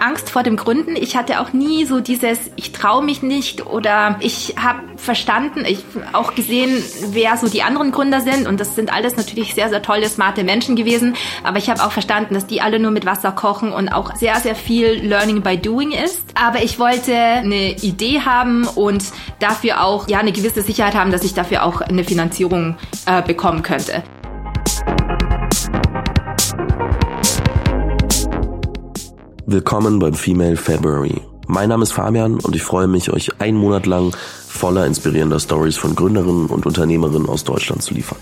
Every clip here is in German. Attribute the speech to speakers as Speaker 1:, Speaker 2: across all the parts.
Speaker 1: Angst vor dem Gründen. Ich hatte auch nie so dieses, ich traue mich nicht oder ich habe verstanden, ich auch gesehen, wer so die anderen Gründer sind und das sind alles natürlich sehr, sehr tolle, smarte Menschen gewesen, aber ich habe auch verstanden, dass die alle nur mit Wasser kochen und auch sehr, sehr viel Learning by Doing ist. Aber ich wollte eine Idee haben und dafür auch ja eine gewisse Sicherheit haben, dass ich dafür auch eine Finanzierung äh, bekommen könnte.
Speaker 2: Willkommen beim Female February. Mein Name ist Fabian und ich freue mich, euch einen Monat lang voller inspirierender Stories von Gründerinnen und Unternehmerinnen aus Deutschland zu liefern.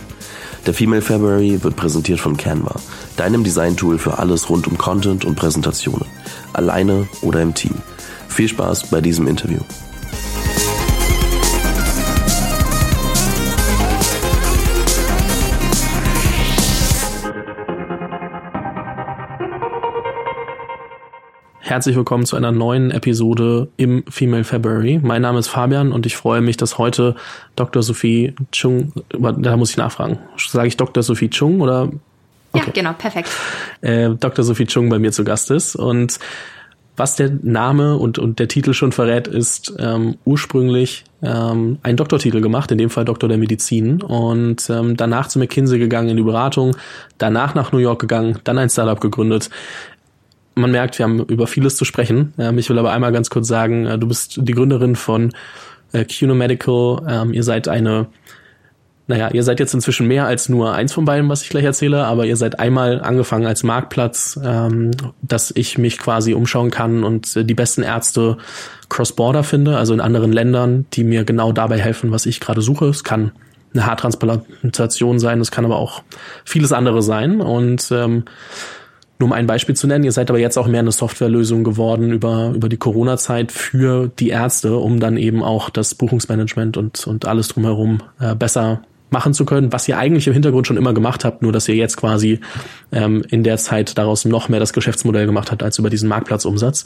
Speaker 2: Der Female February wird präsentiert von Canva, deinem Design-Tool für alles rund um Content und Präsentationen, alleine oder im Team. Viel Spaß bei diesem Interview.
Speaker 3: Herzlich willkommen zu einer neuen Episode im Female February. Mein Name ist Fabian und ich freue mich, dass heute Dr. Sophie Chung, da muss ich nachfragen, sage ich Dr. Sophie Chung oder?
Speaker 1: Okay. Ja, genau, perfekt.
Speaker 3: Äh, Dr. Sophie Chung bei mir zu Gast ist und was der Name und, und der Titel schon verrät, ist ähm, ursprünglich ähm, einen Doktortitel gemacht, in dem Fall Doktor der Medizin und ähm, danach zu McKinsey gegangen in die Beratung, danach nach New York gegangen, dann ein Startup gegründet man merkt, wir haben über vieles zu sprechen. Ähm, ich will aber einmal ganz kurz sagen, äh, du bist die Gründerin von äh, Cuno Medical. Ähm, ihr seid eine, naja, ihr seid jetzt inzwischen mehr als nur eins von beiden, was ich gleich erzähle, aber ihr seid einmal angefangen als Marktplatz, ähm, dass ich mich quasi umschauen kann und äh, die besten Ärzte cross-border finde, also in anderen Ländern, die mir genau dabei helfen, was ich gerade suche. Es kann eine Haartransplantation sein, es kann aber auch vieles andere sein und ähm, nur um ein Beispiel zu nennen, ihr seid aber jetzt auch mehr eine Softwarelösung geworden über, über die Corona-Zeit für die Ärzte, um dann eben auch das Buchungsmanagement und, und alles drumherum äh, besser machen zu können, was ihr eigentlich im Hintergrund schon immer gemacht habt, nur dass ihr jetzt quasi ähm, in der Zeit daraus noch mehr das Geschäftsmodell gemacht habt als über diesen Marktplatzumsatz.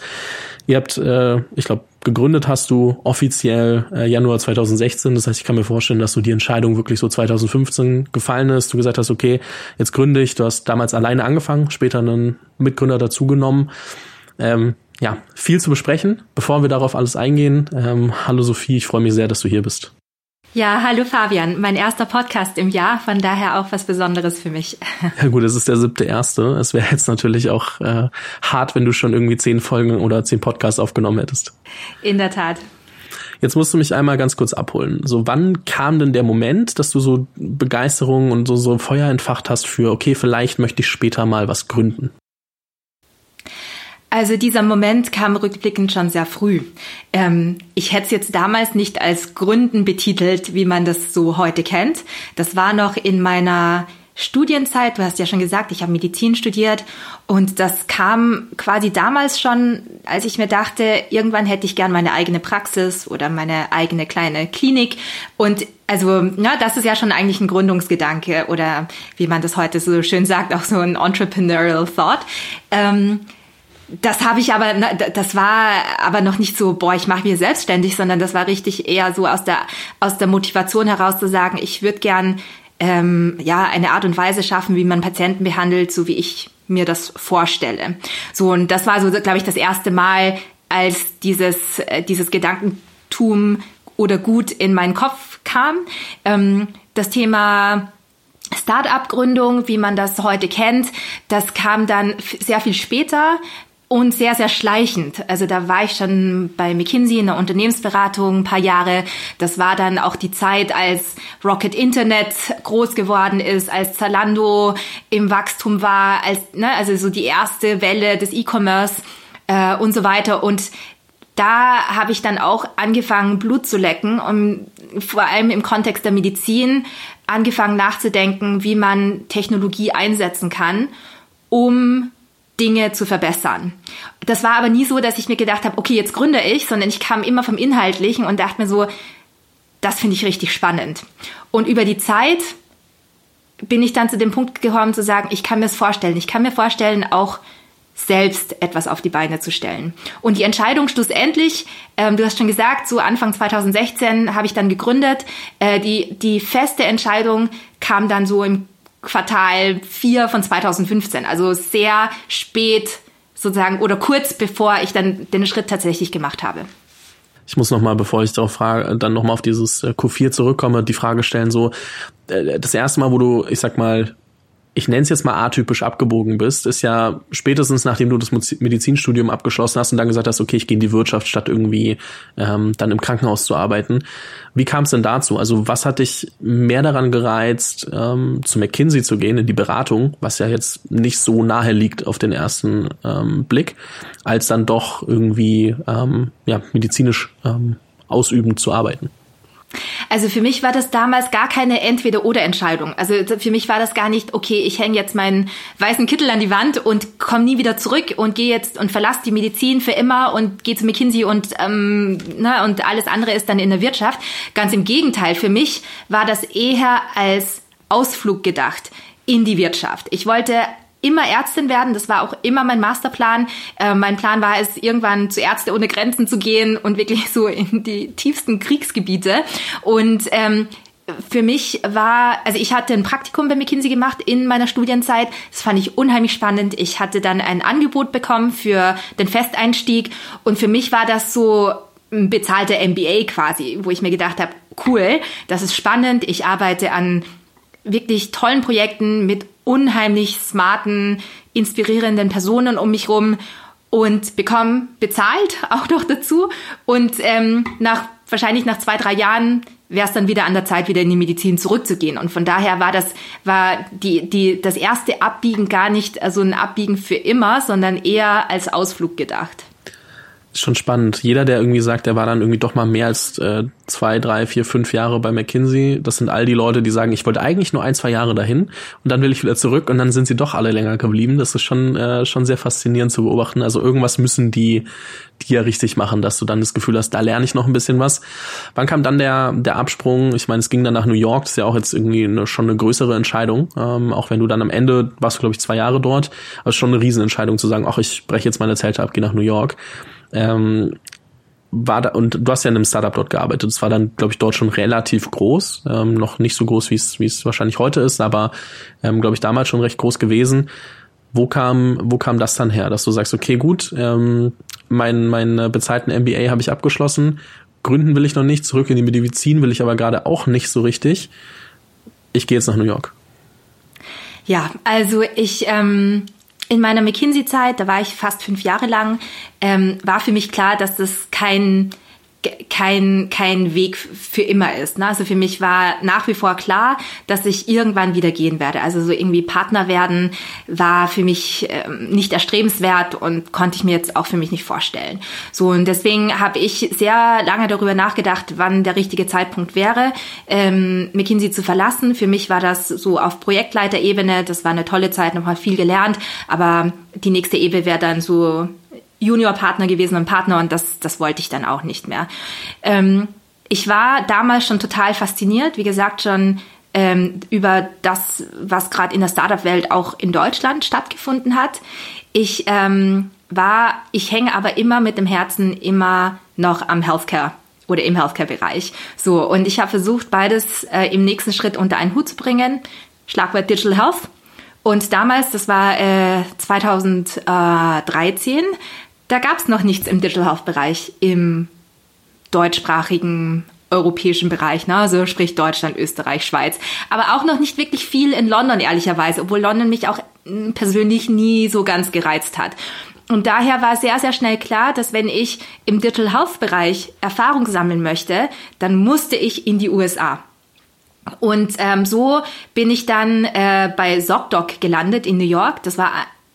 Speaker 3: Ihr habt, äh, ich glaube, gegründet hast du offiziell äh, Januar 2016. Das heißt, ich kann mir vorstellen, dass du die Entscheidung wirklich so 2015 gefallen ist. Du gesagt hast, okay, jetzt gründe ich. Du hast damals alleine angefangen, später einen Mitgründer dazugenommen. Ähm, ja, viel zu besprechen. Bevor wir darauf alles eingehen, ähm, hallo Sophie, ich freue mich sehr, dass du hier bist.
Speaker 1: Ja, hallo Fabian. Mein erster Podcast im Jahr, von daher auch was Besonderes für mich.
Speaker 3: Ja gut, es ist der siebte erste. Es wäre jetzt natürlich auch äh, hart, wenn du schon irgendwie zehn Folgen oder zehn Podcasts aufgenommen hättest.
Speaker 1: In der Tat.
Speaker 3: Jetzt musst du mich einmal ganz kurz abholen. So, wann kam denn der Moment, dass du so Begeisterung und so, so Feuer entfacht hast für, okay, vielleicht möchte ich später mal was gründen?
Speaker 1: Also dieser Moment kam rückblickend schon sehr früh. Ähm, ich hätte es jetzt damals nicht als Gründen betitelt, wie man das so heute kennt. Das war noch in meiner Studienzeit. Du hast ja schon gesagt, ich habe Medizin studiert und das kam quasi damals schon, als ich mir dachte, irgendwann hätte ich gern meine eigene Praxis oder meine eigene kleine Klinik und also, ja, das ist ja schon eigentlich ein Gründungsgedanke oder wie man das heute so schön sagt, auch so ein entrepreneurial thought. Ähm, das habe ich aber, das war aber noch nicht so, boah, ich mache mir selbstständig, sondern das war richtig eher so aus der aus der Motivation heraus zu sagen, ich würde gern ähm, ja eine Art und Weise schaffen, wie man Patienten behandelt, so wie ich mir das vorstelle. So und das war so, glaube ich, das erste Mal, als dieses äh, dieses Gedankentum oder gut in meinen Kopf kam. Ähm, das Thema Start-up-Gründung, wie man das heute kennt, das kam dann sehr viel später und sehr, sehr schleichend. Also da war ich schon bei McKinsey in der Unternehmensberatung ein paar Jahre. Das war dann auch die Zeit, als Rocket Internet groß geworden ist, als Zalando im Wachstum war, als ne, also so die erste Welle des E-Commerce äh, und so weiter. Und da habe ich dann auch angefangen, Blut zu lecken und vor allem im Kontext der Medizin angefangen nachzudenken, wie man Technologie einsetzen kann, um Dinge zu verbessern. Das war aber nie so, dass ich mir gedacht habe, okay, jetzt gründe ich, sondern ich kam immer vom Inhaltlichen und dachte mir so, das finde ich richtig spannend. Und über die Zeit bin ich dann zu dem Punkt gekommen zu sagen, ich kann mir es vorstellen. Ich kann mir vorstellen, auch selbst etwas auf die Beine zu stellen. Und die Entscheidung schlussendlich, ähm, du hast schon gesagt, so Anfang 2016 habe ich dann gegründet. Äh, die, die feste Entscheidung kam dann so im Quartal 4 von 2015, also sehr spät sozusagen oder kurz bevor ich dann den Schritt tatsächlich gemacht habe.
Speaker 3: Ich muss noch mal, bevor ich darauf frage, dann noch mal auf dieses äh, Q4 zurückkomme, die Frage stellen so, äh, das erste Mal, wo du, ich sag mal, ich nenne es jetzt mal atypisch abgebogen bist, ist ja spätestens nachdem du das Medizinstudium abgeschlossen hast und dann gesagt hast, okay, ich gehe in die Wirtschaft, statt irgendwie ähm, dann im Krankenhaus zu arbeiten. Wie kam es denn dazu? Also was hat dich mehr daran gereizt, ähm, zu McKinsey zu gehen, in die Beratung, was ja jetzt nicht so nahe liegt auf den ersten ähm, Blick, als dann doch irgendwie ähm, ja, medizinisch ähm, ausübend zu arbeiten?
Speaker 1: Also für mich war das damals gar keine Entweder-oder-Entscheidung. Also für mich war das gar nicht, okay, ich hänge jetzt meinen weißen Kittel an die Wand und komme nie wieder zurück und gehe jetzt und verlasse die Medizin für immer und gehe zu McKinsey und, ähm, ne, und alles andere ist dann in der Wirtschaft. Ganz im Gegenteil, für mich war das eher als Ausflug gedacht in die Wirtschaft. Ich wollte immer Ärztin werden. Das war auch immer mein Masterplan. Äh, mein Plan war es, irgendwann zu Ärzte ohne Grenzen zu gehen und wirklich so in die tiefsten Kriegsgebiete. Und ähm, für mich war, also ich hatte ein Praktikum bei McKinsey gemacht in meiner Studienzeit. Das fand ich unheimlich spannend. Ich hatte dann ein Angebot bekommen für den Festeinstieg und für mich war das so ein bezahlter MBA quasi, wo ich mir gedacht habe, cool, das ist spannend. Ich arbeite an wirklich tollen Projekten mit unheimlich smarten, inspirierenden Personen um mich rum und bekomme bezahlt auch noch dazu. Und ähm, nach wahrscheinlich nach zwei, drei Jahren wäre es dann wieder an der Zeit, wieder in die Medizin zurückzugehen. Und von daher war das, war die, die, das erste Abbiegen gar nicht also ein Abbiegen für immer, sondern eher als Ausflug gedacht
Speaker 3: schon spannend. Jeder, der irgendwie sagt, der war dann irgendwie doch mal mehr als äh, zwei, drei, vier, fünf Jahre bei McKinsey, das sind all die Leute, die sagen, ich wollte eigentlich nur ein, zwei Jahre dahin und dann will ich wieder zurück und dann sind sie doch alle länger geblieben. Das ist schon, äh, schon sehr faszinierend zu beobachten. Also irgendwas müssen die, die ja richtig machen, dass du dann das Gefühl hast, da lerne ich noch ein bisschen was. Wann kam dann der, der Absprung? Ich meine, es ging dann nach New York, das ist ja auch jetzt irgendwie eine, schon eine größere Entscheidung, ähm, auch wenn du dann am Ende warst, glaube ich, zwei Jahre dort, aber schon eine Riesenentscheidung zu sagen, ach, ich breche jetzt meine Zelte ab, gehe nach New York ähm, war da, und du hast ja in einem Startup dort gearbeitet. Das war dann, glaube ich, dort schon relativ groß. Ähm, noch nicht so groß, wie es wie es wahrscheinlich heute ist, aber ähm, glaube ich, damals schon recht groß gewesen. Wo kam, wo kam das dann her, dass du sagst, okay, gut, ähm, mein, meinen bezahlten MBA habe ich abgeschlossen, gründen will ich noch nicht, zurück in die Medizin will ich aber gerade auch nicht so richtig. Ich gehe jetzt nach New York.
Speaker 1: Ja, also ich ähm, in meiner McKinsey-Zeit, da war ich fast fünf Jahre lang, ähm, war für mich klar, dass das kein kein, kein Weg für immer ist. Ne? Also für mich war nach wie vor klar, dass ich irgendwann wieder gehen werde. Also so irgendwie Partner werden war für mich ähm, nicht erstrebenswert und konnte ich mir jetzt auch für mich nicht vorstellen. So und deswegen habe ich sehr lange darüber nachgedacht, wann der richtige Zeitpunkt wäre, ähm, McKinsey zu verlassen. Für mich war das so auf Projektleiterebene. Das war eine tolle Zeit, nochmal viel gelernt. Aber die nächste Ebene wäre dann so Juniorpartner gewesen und Partner und das, das wollte ich dann auch nicht mehr. Ähm, ich war damals schon total fasziniert, wie gesagt, schon ähm, über das, was gerade in der Startup-Welt auch in Deutschland stattgefunden hat. Ich ähm, war, ich hänge aber immer mit dem Herzen immer noch am Healthcare oder im Healthcare-Bereich. So, und ich habe versucht, beides äh, im nächsten Schritt unter einen Hut zu bringen. Schlagwort Digital Health. Und damals, das war äh, 2013, da gab es noch nichts im Digital Health Bereich im deutschsprachigen europäischen Bereich, ne? also sprich Deutschland, Österreich, Schweiz, aber auch noch nicht wirklich viel in London ehrlicherweise, obwohl London mich auch hm, persönlich nie so ganz gereizt hat. Und daher war sehr, sehr schnell klar, dass wenn ich im Digital Health Bereich Erfahrung sammeln möchte, dann musste ich in die USA. Und ähm, so bin ich dann äh, bei ZocDoc gelandet in New York. Das war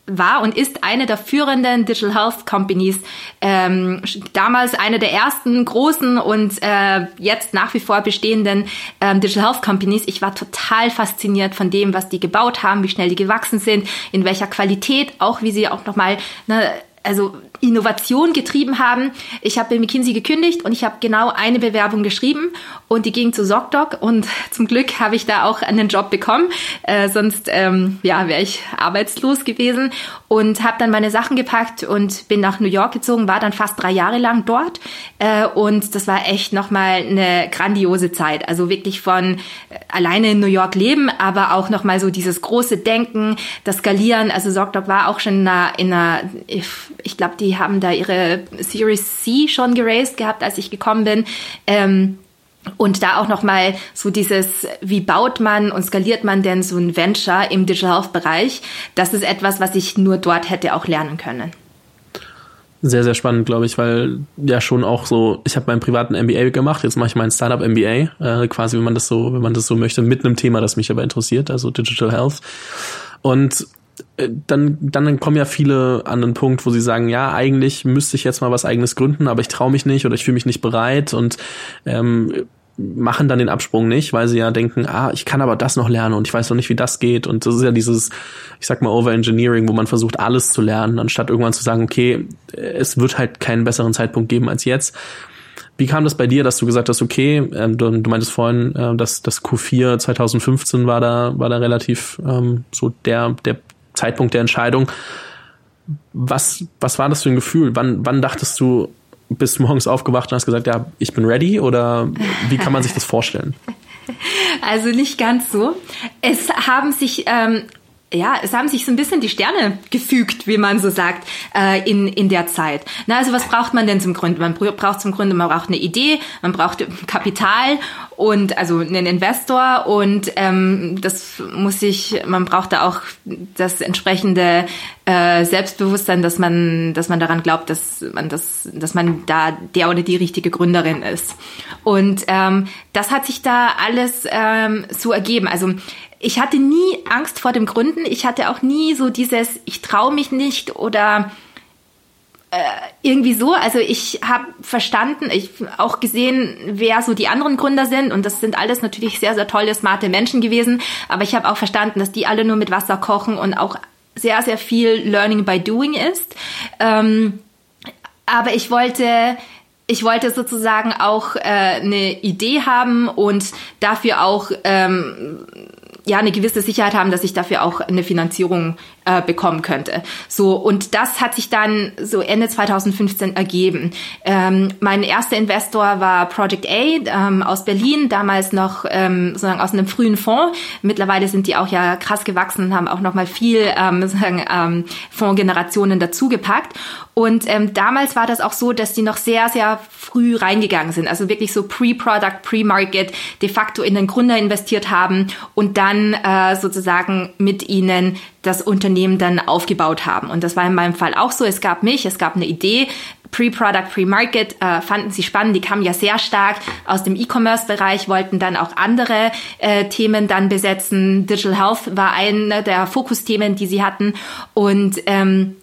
Speaker 1: war und ist eine der führenden Digital Health Companies, ähm, damals eine der ersten großen und äh, jetzt nach wie vor bestehenden ähm, Digital Health Companies. Ich war total fasziniert von dem, was die gebaut haben, wie schnell die gewachsen sind, in welcher Qualität, auch wie sie auch nochmal ne, also Innovation getrieben haben. Ich habe bei McKinsey gekündigt und ich habe genau eine Bewerbung geschrieben und die ging zu ZocDoc und zum Glück habe ich da auch einen Job bekommen. Äh, sonst ähm, ja, wäre ich arbeitslos gewesen und habe dann meine Sachen gepackt und bin nach New York gezogen, war dann fast drei Jahre lang dort äh, und das war echt nochmal eine grandiose Zeit. Also wirklich von äh, alleine in New York leben, aber auch nochmal so dieses große Denken, das Skalieren. Also ZocDoc war auch schon in einer, in einer ich glaube, die haben da ihre Series C schon geraced gehabt, als ich gekommen bin. Ähm, und da auch nochmal so dieses, wie baut man und skaliert man denn so ein Venture im Digital Health Bereich? Das ist etwas, was ich nur dort hätte auch lernen können.
Speaker 3: Sehr, sehr spannend, glaube ich, weil ja schon auch so, ich habe meinen privaten MBA gemacht, jetzt mache ich meinen Startup MBA, äh, quasi, wenn man das so, wenn man das so möchte, mit einem Thema, das mich aber interessiert, also Digital Health. Und dann, dann kommen ja viele an den Punkt, wo sie sagen, ja, eigentlich müsste ich jetzt mal was eigenes gründen, aber ich traue mich nicht oder ich fühle mich nicht bereit und ähm, machen dann den Absprung nicht, weil sie ja denken, ah, ich kann aber das noch lernen und ich weiß noch nicht, wie das geht. Und das ist ja dieses, ich sag mal, Overengineering, wo man versucht, alles zu lernen, anstatt irgendwann zu sagen, okay, es wird halt keinen besseren Zeitpunkt geben als jetzt. Wie kam das bei dir, dass du gesagt hast, okay, ähm, du, du meintest vorhin, äh, dass das Q4 2015 war da, war da relativ ähm, so der, der Zeitpunkt der Entscheidung. Was, was war das für ein Gefühl? Wann, wann dachtest du, bist morgens aufgewacht und hast gesagt, ja, ich bin ready? Oder wie kann man sich das vorstellen?
Speaker 1: Also nicht ganz so. Es haben sich ähm, ja, es haben sich so ein bisschen die Sterne gefügt, wie man so sagt, äh, in, in der Zeit. Na, also was braucht man denn zum Gründen? Man braucht zum Gründen, man braucht eine Idee, man braucht Kapital und also einen Investor und ähm, das muss sich, man braucht da auch das entsprechende äh, Selbstbewusstsein, dass man, dass man daran glaubt, dass man das, dass man da der oder die richtige Gründerin ist. Und ähm, das hat sich da alles ähm, so ergeben. Also ich hatte nie Angst vor dem Gründen. Ich hatte auch nie so dieses, ich traue mich nicht oder äh, irgendwie so. Also ich habe verstanden, ich auch gesehen, wer so die anderen Gründer sind und das sind alles natürlich sehr, sehr tolle, smarte Menschen gewesen. Aber ich habe auch verstanden, dass die alle nur mit Wasser kochen und auch sehr, sehr viel Learning by Doing ist. Ähm, aber ich wollte ich wollte sozusagen auch äh, eine Idee haben und dafür auch ähm, ja eine gewisse Sicherheit haben, dass ich dafür auch eine Finanzierung äh, bekommen könnte. So und das hat sich dann so Ende 2015 ergeben. Ähm, mein erster Investor war Project A ähm, aus Berlin, damals noch ähm, sozusagen aus einem frühen Fonds. Mittlerweile sind die auch ja krass gewachsen und haben auch noch mal viel ähm, sozusagen ähm, Fondsgenerationen dazugepackt. Und ähm, damals war das auch so, dass die noch sehr sehr früh reingegangen sind, also wirklich so Pre-Product, Pre-Market, de facto in den Gründer investiert haben und dann äh, sozusagen mit ihnen das Unternehmen dann aufgebaut haben. Und das war in meinem Fall auch so. Es gab mich, es gab eine Idee, Pre-Product, Pre-Market äh, fanden sie spannend. Die kamen ja sehr stark aus dem E-Commerce-Bereich, wollten dann auch andere äh, Themen dann besetzen. Digital Health war einer der Fokusthemen, die sie hatten. Und ähm,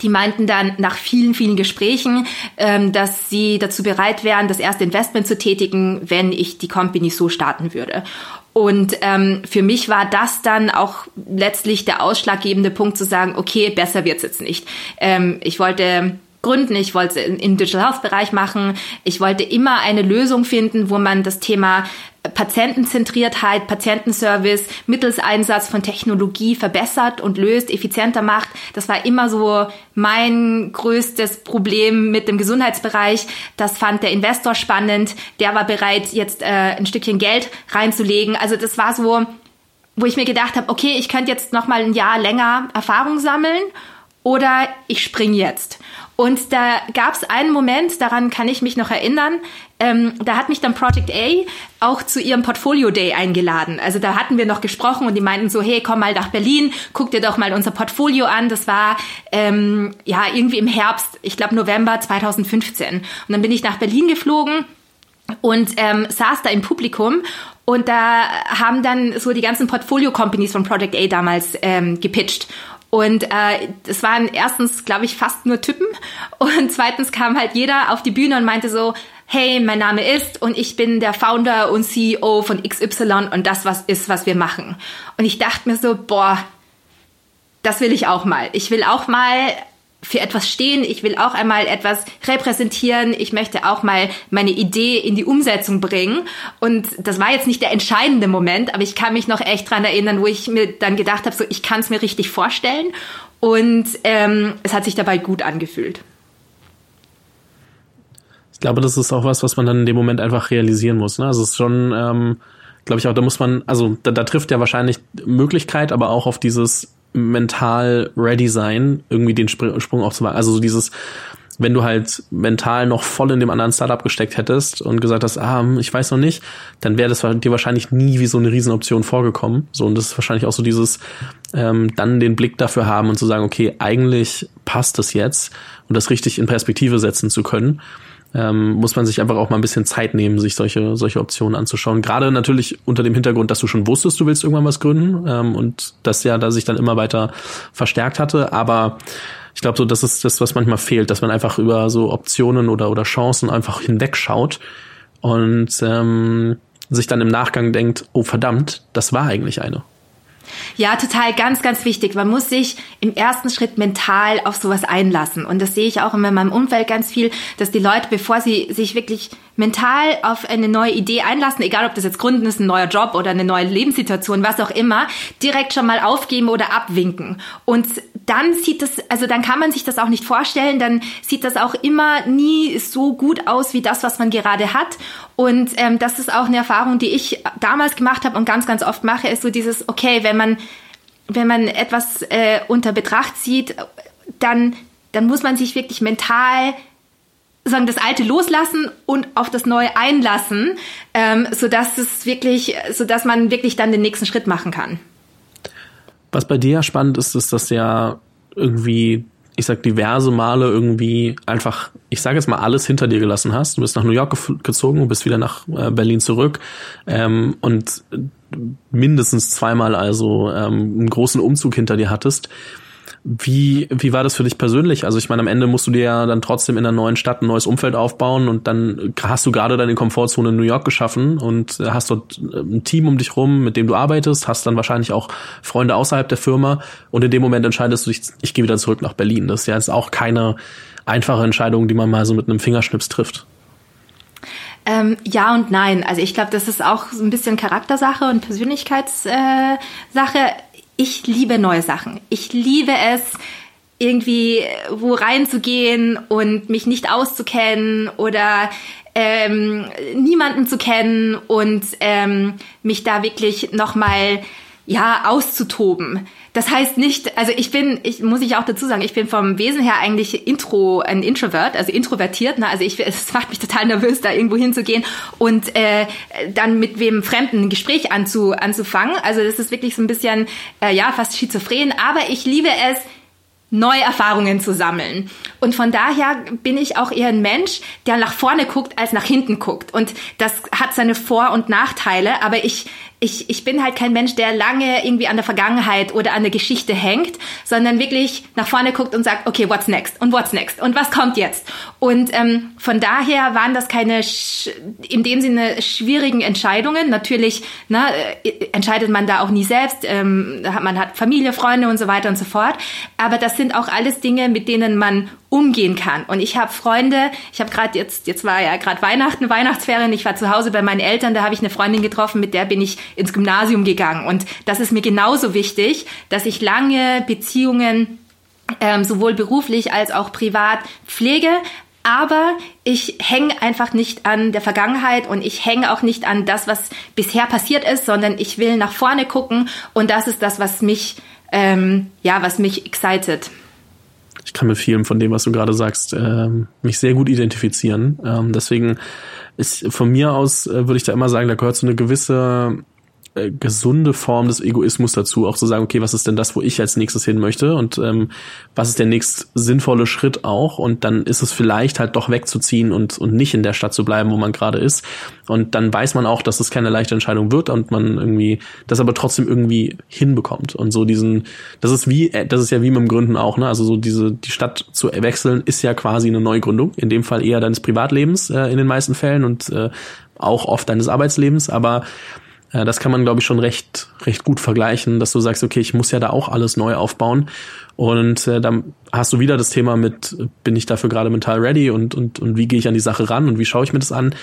Speaker 1: die meinten dann nach vielen, vielen Gesprächen, ähm, dass sie dazu bereit wären, das erste Investment zu tätigen, wenn ich die Company so starten würde. Und ähm, für mich war das dann auch letztlich der ausschlaggebende Punkt zu sagen, okay, besser wird's jetzt nicht. Ähm, ich wollte gründen, ich wollte es im Digital Health Bereich machen. Ich wollte immer eine Lösung finden, wo man das Thema Patientenzentriertheit, Patientenservice mittels Einsatz von Technologie verbessert und löst, effizienter macht. Das war immer so mein größtes Problem mit dem Gesundheitsbereich. Das fand der Investor spannend. Der war bereit, jetzt äh, ein Stückchen Geld reinzulegen. Also das war so, wo ich mir gedacht habe, okay, ich könnte jetzt noch mal ein Jahr länger Erfahrung sammeln oder ich spring jetzt. Und da gab es einen Moment, daran kann ich mich noch erinnern, ähm, da hat mich dann Project A auch zu ihrem Portfolio Day eingeladen. Also da hatten wir noch gesprochen und die meinten so, hey, komm mal nach Berlin, guck dir doch mal unser Portfolio an. Das war ähm, ja irgendwie im Herbst, ich glaube November 2015. Und dann bin ich nach Berlin geflogen und ähm, saß da im Publikum und da haben dann so die ganzen Portfolio-Companies von Project A damals ähm, gepitcht. Und äh, das waren erstens, glaube ich, fast nur Typen. Und zweitens kam halt jeder auf die Bühne und meinte so, hey, mein Name ist und ich bin der Founder und CEO von XY und das was ist, was wir machen. Und ich dachte mir so, boah, das will ich auch mal. Ich will auch mal für etwas stehen, ich will auch einmal etwas repräsentieren, ich möchte auch mal meine Idee in die Umsetzung bringen. Und das war jetzt nicht der entscheidende Moment, aber ich kann mich noch echt dran erinnern, wo ich mir dann gedacht habe, so ich kann es mir richtig vorstellen. Und ähm, es hat sich dabei gut angefühlt.
Speaker 3: Ich glaube, das ist auch was, was man dann in dem Moment einfach realisieren muss. Ne? Also es ist schon, ähm, glaube ich auch, da muss man, also da, da trifft ja wahrscheinlich Möglichkeit, aber auch auf dieses mental ready sein, irgendwie den Sprung auch zu machen. Also so dieses, wenn du halt mental noch voll in dem anderen Startup gesteckt hättest und gesagt hast, ah, ich weiß noch nicht, dann wäre das dir wahrscheinlich nie wie so eine Riesenoption vorgekommen. So, und das ist wahrscheinlich auch so dieses, ähm, dann den Blick dafür haben und zu sagen, okay, eigentlich passt es jetzt und das richtig in Perspektive setzen zu können ähm, muss man sich einfach auch mal ein bisschen Zeit nehmen, sich solche, solche Optionen anzuschauen. Gerade natürlich unter dem Hintergrund, dass du schon wusstest, du willst irgendwann was gründen ähm, und das ja da sich dann immer weiter verstärkt hatte. Aber ich glaube, so das ist das, was manchmal fehlt, dass man einfach über so Optionen oder, oder Chancen einfach hinwegschaut und ähm, sich dann im Nachgang denkt, oh verdammt, das war eigentlich eine.
Speaker 1: Ja, total, ganz, ganz wichtig. Man muss sich im ersten Schritt mental auf sowas einlassen. Und das sehe ich auch in meinem Umfeld ganz viel, dass die Leute, bevor sie sich wirklich mental auf eine neue Idee einlassen, egal ob das jetzt Gründen ist, ein neuer Job oder eine neue Lebenssituation, was auch immer, direkt schon mal aufgeben oder abwinken. Und dann sieht das, also dann kann man sich das auch nicht vorstellen, dann sieht das auch immer nie so gut aus wie das, was man gerade hat. Und ähm, das ist auch eine Erfahrung, die ich damals gemacht habe und ganz, ganz oft mache, ist so dieses, okay, wenn man, wenn man etwas äh, unter Betracht zieht, dann, dann muss man sich wirklich mental sagen, das Alte loslassen und auf das Neue einlassen, ähm, so dass es wirklich, so dass man wirklich dann den nächsten Schritt machen kann.
Speaker 3: Was bei dir spannend ist, ist, dass ja irgendwie, ich sag diverse Male irgendwie einfach, ich sage jetzt mal alles hinter dir gelassen hast. Du bist nach New York gezogen, du bist wieder nach äh, Berlin zurück ähm, und mindestens zweimal also ähm, einen großen Umzug hinter dir hattest. Wie, wie war das für dich persönlich? Also ich meine, am Ende musst du dir ja dann trotzdem in einer neuen Stadt ein neues Umfeld aufbauen und dann hast du gerade deine Komfortzone in New York geschaffen und hast dort äh, ein Team um dich rum, mit dem du arbeitest, hast dann wahrscheinlich auch Freunde außerhalb der Firma und in dem Moment entscheidest du dich, ich gehe wieder zurück nach Berlin. Das ist ja jetzt auch keine einfache Entscheidung, die man mal so mit einem Fingerschnips trifft.
Speaker 1: Ähm, ja und nein. Also ich glaube, das ist auch so ein bisschen Charaktersache und Persönlichkeitssache. Äh, ich liebe neue Sachen. Ich liebe es, irgendwie wo reinzugehen und mich nicht auszukennen oder ähm, niemanden zu kennen und ähm, mich da wirklich nochmal ja auszutoben. Das heißt nicht, also ich bin, ich muss ich auch dazu sagen, ich bin vom Wesen her eigentlich Intro, ein Introvert, also introvertiert. Ne? Also ich, es macht mich total nervös, da irgendwo hinzugehen und äh, dann mit wem Fremden ein Gespräch anzu, anzufangen. Also das ist wirklich so ein bisschen, äh, ja, fast schizophren. Aber ich liebe es, neue Erfahrungen zu sammeln. Und von daher bin ich auch eher ein Mensch, der nach vorne guckt, als nach hinten guckt. Und das hat seine Vor- und Nachteile, aber ich ich, ich bin halt kein Mensch, der lange irgendwie an der Vergangenheit oder an der Geschichte hängt, sondern wirklich nach vorne guckt und sagt, okay, what's next und what's next und was kommt jetzt? Und ähm, von daher waren das keine in dem Sinne schwierigen Entscheidungen. Natürlich ne, äh, entscheidet man da auch nie selbst. Ähm, man hat Familie, Freunde und so weiter und so fort. Aber das sind auch alles Dinge, mit denen man umgehen kann. Und ich habe Freunde, ich habe gerade jetzt, jetzt war ja gerade Weihnachten, Weihnachtsferien, ich war zu Hause bei meinen Eltern, da habe ich eine Freundin getroffen, mit der bin ich ins Gymnasium gegangen. Und das ist mir genauso wichtig, dass ich lange Beziehungen ähm, sowohl beruflich als auch privat pflege, aber ich hänge einfach nicht an der Vergangenheit und ich hänge auch nicht an das, was bisher passiert ist, sondern ich will nach vorne gucken und das ist das, was mich, ähm, ja, was mich excited
Speaker 3: ich kann mit vielem von dem, was du gerade sagst, ähm, mich sehr gut identifizieren. Ähm, deswegen ist von mir aus, äh, würde ich da immer sagen, da gehört so eine gewisse äh, gesunde Form des Egoismus dazu, auch zu sagen, okay, was ist denn das, wo ich als nächstes hin möchte? Und ähm, was ist der nächst sinnvolle Schritt auch? Und dann ist es vielleicht halt doch wegzuziehen und, und nicht in der Stadt zu bleiben, wo man gerade ist. Und dann weiß man auch, dass es keine leichte Entscheidung wird und man irgendwie das aber trotzdem irgendwie hinbekommt. Und so diesen, das ist wie, äh, das ist ja wie mit dem Gründen auch, ne, also so diese, die Stadt zu wechseln ist ja quasi eine Neugründung, in dem Fall eher deines Privatlebens äh, in den meisten Fällen und äh, auch oft deines Arbeitslebens, aber äh, das kann man, glaube ich, schon recht, recht gut vergleichen, dass du sagst, okay, ich muss ja da auch alles neu aufbauen. Und äh, dann hast du wieder das Thema mit, bin ich dafür gerade mental ready und, und, und wie gehe ich an die Sache ran und wie schaue ich mir das an?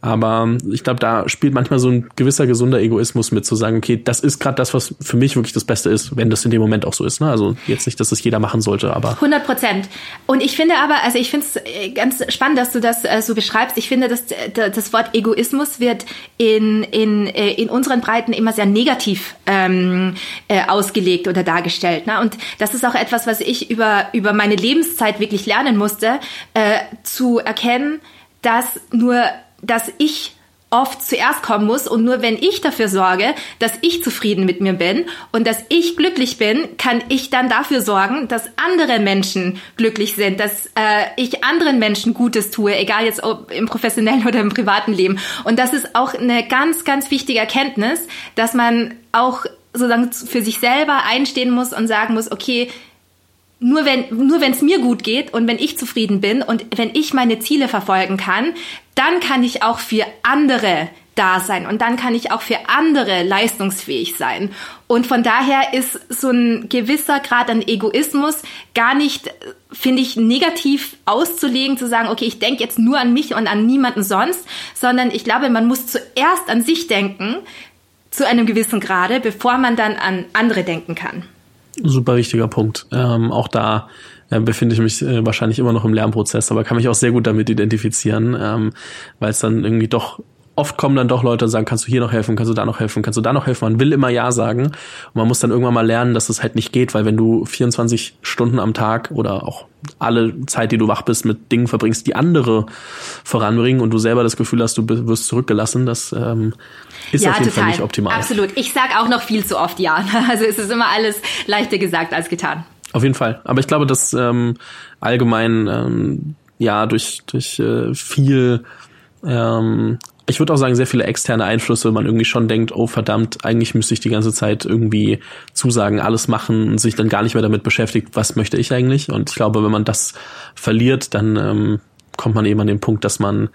Speaker 3: Aber ich glaube, da spielt manchmal so ein gewisser gesunder Egoismus mit, zu sagen, okay, das ist gerade das, was für mich wirklich das Beste ist, wenn das in dem Moment auch so ist. Ne? Also jetzt nicht, dass es jeder machen sollte, aber.
Speaker 1: 100 Prozent. Und ich finde aber, also ich finde es äh, ganz spannend, dass du das äh, so beschreibst. Ich finde, dass das Wort Egoismus wird in, in, äh, in unseren Breiten immer sehr negativ ähm, äh, ausgelegt oder dargestellt. Ne? Und das ist auch etwas, was ich über, über meine Lebenszeit wirklich lernen musste, äh, zu erkennen, dass nur dass ich oft zuerst kommen muss und nur wenn ich dafür sorge, dass ich zufrieden mit mir bin und dass ich glücklich bin, kann ich dann dafür sorgen, dass andere Menschen glücklich sind, dass äh, ich anderen Menschen Gutes tue, egal jetzt ob im professionellen oder im privaten Leben. Und das ist auch eine ganz, ganz wichtige Erkenntnis, dass man auch sozusagen für sich selber einstehen muss und sagen muss, okay, nur wenn nur wenn es mir gut geht und wenn ich zufrieden bin und wenn ich meine Ziele verfolgen kann, dann kann ich auch für andere da sein und dann kann ich auch für andere leistungsfähig sein. Und von daher ist so ein gewisser Grad an Egoismus gar nicht, finde ich, negativ auszulegen, zu sagen, okay, ich denke jetzt nur an mich und an niemanden sonst, sondern ich glaube, man muss zuerst an sich denken, zu einem gewissen Grade, bevor man dann an andere denken kann.
Speaker 3: Super wichtiger Punkt. Ähm, auch da äh, befinde ich mich äh, wahrscheinlich immer noch im Lernprozess, aber kann mich auch sehr gut damit identifizieren, ähm, weil es dann irgendwie doch oft kommen dann doch Leute und sagen, kannst du hier noch helfen, kannst du da noch helfen, kannst du da noch helfen. Man will immer Ja sagen und man muss dann irgendwann mal lernen, dass es halt nicht geht, weil wenn du 24 Stunden am Tag oder auch alle Zeit, die du wach bist, mit Dingen verbringst, die andere voranbringen und du selber das Gefühl hast, du wirst zurückgelassen, das ähm, ist ja, auf jeden total. Fall nicht optimal.
Speaker 1: Absolut. Ich sag auch noch viel zu oft Ja. Also es ist immer alles leichter gesagt als getan.
Speaker 3: Auf jeden Fall. Aber ich glaube, dass ähm, allgemein ähm, ja durch durch äh, viel ähm, ich würde auch sagen, sehr viele externe Einflüsse, man irgendwie schon denkt, oh verdammt, eigentlich müsste ich die ganze Zeit irgendwie zusagen, alles machen und sich dann gar nicht mehr damit beschäftigt, was möchte ich eigentlich. Und ich glaube, wenn man das verliert, dann ähm, kommt man eben an den Punkt, dass man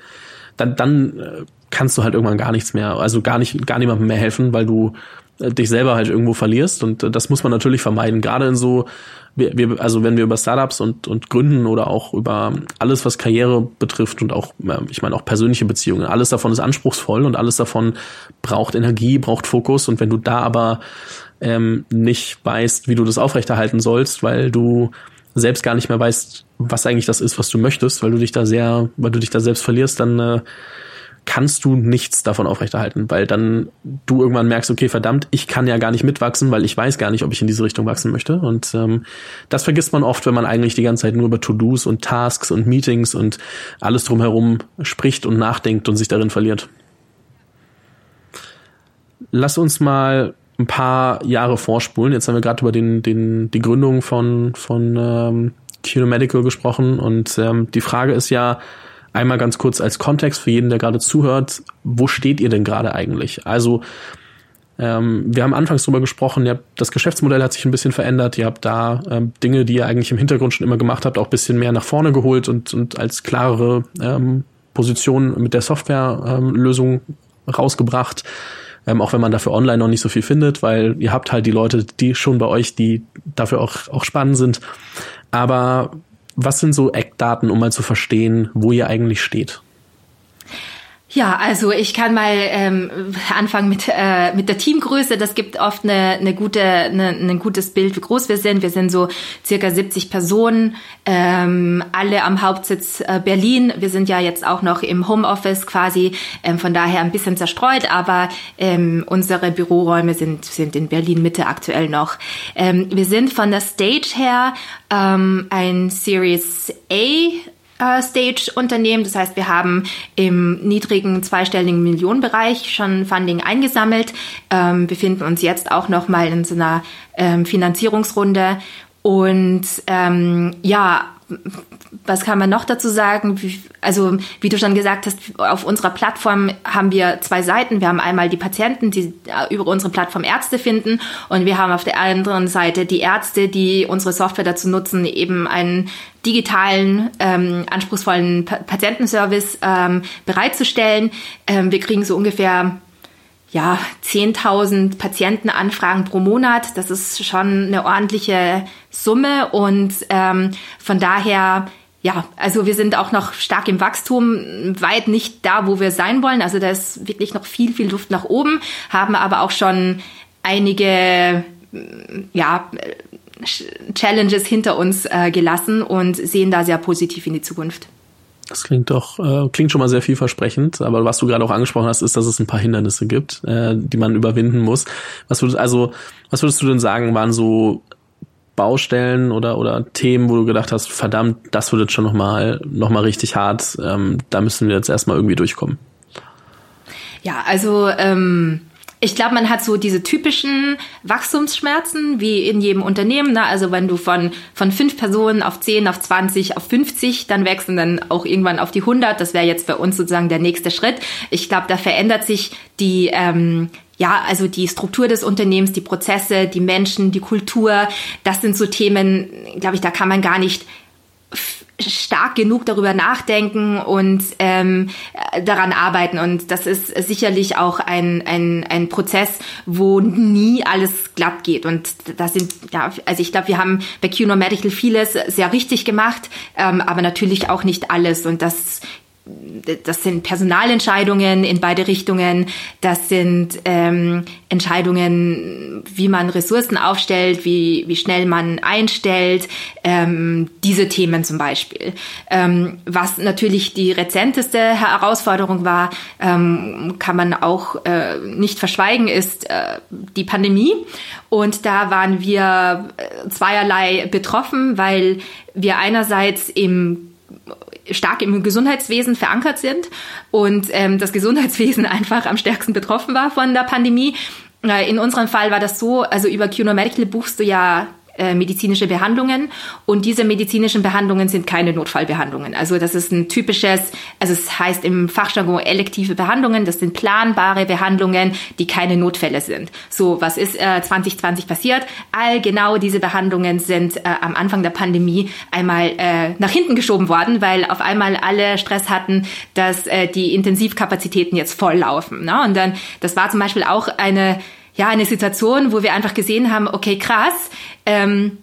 Speaker 3: dann, dann äh, kannst du halt irgendwann gar nichts mehr, also gar nicht, gar niemandem mehr helfen, weil du äh, dich selber halt irgendwo verlierst und äh, das muss man natürlich vermeiden. Gerade in so wir, wir, also wenn wir über Startups und, und Gründen oder auch über alles, was Karriere betrifft und auch, ich meine auch persönliche Beziehungen, alles davon ist anspruchsvoll und alles davon braucht Energie, braucht Fokus. Und wenn du da aber ähm, nicht weißt, wie du das aufrechterhalten sollst, weil du selbst gar nicht mehr weißt, was eigentlich das ist, was du möchtest, weil du dich da sehr, weil du dich da selbst verlierst, dann äh, kannst du nichts davon aufrechterhalten, weil dann du irgendwann merkst, okay, verdammt, ich kann ja gar nicht mitwachsen, weil ich weiß gar nicht, ob ich in diese Richtung wachsen möchte. Und ähm, das vergisst man oft, wenn man eigentlich die ganze Zeit nur über To-Dos und Tasks und Meetings und alles drumherum spricht und nachdenkt und sich darin verliert. Lass uns mal ein paar Jahre vorspulen. Jetzt haben wir gerade über den, den, die Gründung von, von ähm, Kino Medical gesprochen und ähm, die Frage ist ja, Einmal ganz kurz als Kontext für jeden, der gerade zuhört, wo steht ihr denn gerade eigentlich? Also ähm, wir haben anfangs drüber gesprochen, habt, das Geschäftsmodell hat sich ein bisschen verändert, ihr habt da ähm, Dinge, die ihr eigentlich im Hintergrund schon immer gemacht habt, auch bisschen mehr nach vorne geholt und, und als klarere ähm, Position mit der Softwarelösung ähm, rausgebracht. Ähm, auch wenn man dafür online noch nicht so viel findet, weil ihr habt halt die Leute, die schon bei euch, die dafür auch, auch spannend sind. Aber was sind so Eckdaten, um mal zu verstehen, wo ihr eigentlich steht?
Speaker 1: Ja, also ich kann mal ähm, anfangen mit, äh, mit der Teamgröße. Das gibt oft eine, eine gute, eine, ein gutes Bild, wie groß wir sind. Wir sind so circa 70 Personen, ähm, alle am Hauptsitz äh, Berlin. Wir sind ja jetzt auch noch im Homeoffice quasi, ähm, von daher ein bisschen zerstreut, aber ähm, unsere Büroräume sind, sind in Berlin Mitte aktuell noch. Ähm, wir sind von der Stage her ähm, ein Series A Stage-Unternehmen. Das heißt, wir haben im niedrigen zweistelligen Millionenbereich schon Funding eingesammelt, ähm, befinden uns jetzt auch noch mal in so einer ähm, Finanzierungsrunde und ähm, ja, was kann man noch dazu sagen? Also, wie du schon gesagt hast, auf unserer Plattform haben wir zwei Seiten. Wir haben einmal die Patienten, die äh, über unsere Plattform Ärzte finden und wir haben auf der anderen Seite die Ärzte, die unsere Software dazu nutzen, eben einen digitalen, ähm, anspruchsvollen pa Patientenservice ähm, bereitzustellen. Ähm, wir kriegen so ungefähr ja, 10.000 Patientenanfragen pro Monat. Das ist schon eine ordentliche Summe und ähm, von daher ja, also wir sind auch noch stark im Wachstum, weit nicht da, wo wir sein wollen. Also da ist wirklich noch viel, viel Luft nach oben, haben aber auch schon einige, ja, Challenges hinter uns äh, gelassen und sehen da sehr positiv in die Zukunft.
Speaker 3: Das klingt doch, äh, klingt schon mal sehr vielversprechend, aber was du gerade auch angesprochen hast, ist, dass es ein paar Hindernisse gibt, äh, die man überwinden muss. Was würdest, also, was würdest du denn sagen, waren so Baustellen oder, oder Themen, wo du gedacht hast, verdammt, das wird jetzt schon nochmal noch mal richtig hart, ähm, da müssen wir jetzt erstmal irgendwie durchkommen?
Speaker 1: Ja, also ähm, ich glaube, man hat so diese typischen Wachstumsschmerzen wie in jedem Unternehmen. Ne? Also wenn du von, von fünf Personen auf zehn, auf 20, auf 50 dann wächst und dann auch irgendwann auf die 100, das wäre jetzt bei uns sozusagen der nächste Schritt. Ich glaube, da verändert sich die, ähm, ja, also die Struktur des Unternehmens, die Prozesse, die Menschen, die Kultur, das sind so Themen, glaube ich, da kann man gar nicht stark genug darüber nachdenken und ähm, daran arbeiten. Und das ist sicherlich auch ein, ein, ein Prozess, wo nie alles glatt geht. Und da sind, ja, also ich glaube, wir haben bei QNO Medical vieles sehr richtig gemacht, ähm, aber natürlich auch nicht alles. Und das das sind Personalentscheidungen in beide Richtungen, das sind ähm, Entscheidungen, wie man Ressourcen aufstellt, wie, wie schnell man einstellt, ähm, diese Themen zum Beispiel. Ähm, was natürlich die rezenteste Herausforderung war, ähm, kann man auch äh, nicht verschweigen, ist äh, die Pandemie. Und da waren wir äh, zweierlei betroffen, weil wir einerseits im stark im Gesundheitswesen verankert sind und ähm, das Gesundheitswesen einfach am stärksten betroffen war von der Pandemie. Äh, in unserem Fall war das so, also über QNO Medical buchst du ja äh, medizinische Behandlungen und diese medizinischen Behandlungen sind keine Notfallbehandlungen. Also das ist ein typisches, also es heißt im Fachjargon elektive Behandlungen, das sind planbare Behandlungen, die keine Notfälle sind. So, was ist äh, 2020 passiert? All genau diese Behandlungen sind äh, am Anfang der Pandemie einmal äh, nach hinten geschoben worden, weil auf einmal alle Stress hatten, dass äh, die Intensivkapazitäten jetzt voll laufen. Ne? Und dann, das war zum Beispiel auch eine ja, eine Situation, wo wir einfach gesehen haben, okay, krass, ähm,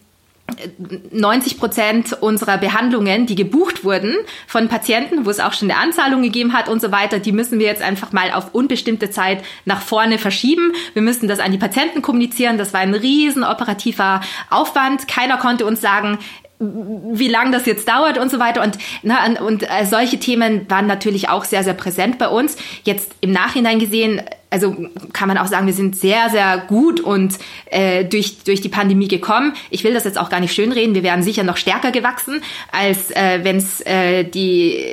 Speaker 1: 90 Prozent unserer Behandlungen, die gebucht wurden von Patienten, wo es auch schon eine Anzahlung gegeben hat und so weiter, die müssen wir jetzt einfach mal auf unbestimmte Zeit nach vorne verschieben. Wir müssen das an die Patienten kommunizieren. Das war ein riesen operativer Aufwand. Keiner konnte uns sagen, wie lange das jetzt dauert und so weiter. Und, na, und äh, solche Themen waren natürlich auch sehr, sehr präsent bei uns. Jetzt im Nachhinein gesehen, also kann man auch sagen, wir sind sehr, sehr gut und äh, durch, durch die Pandemie gekommen. Ich will das jetzt auch gar nicht schönreden. Wir wären sicher noch stärker gewachsen, als äh, wenn es äh, die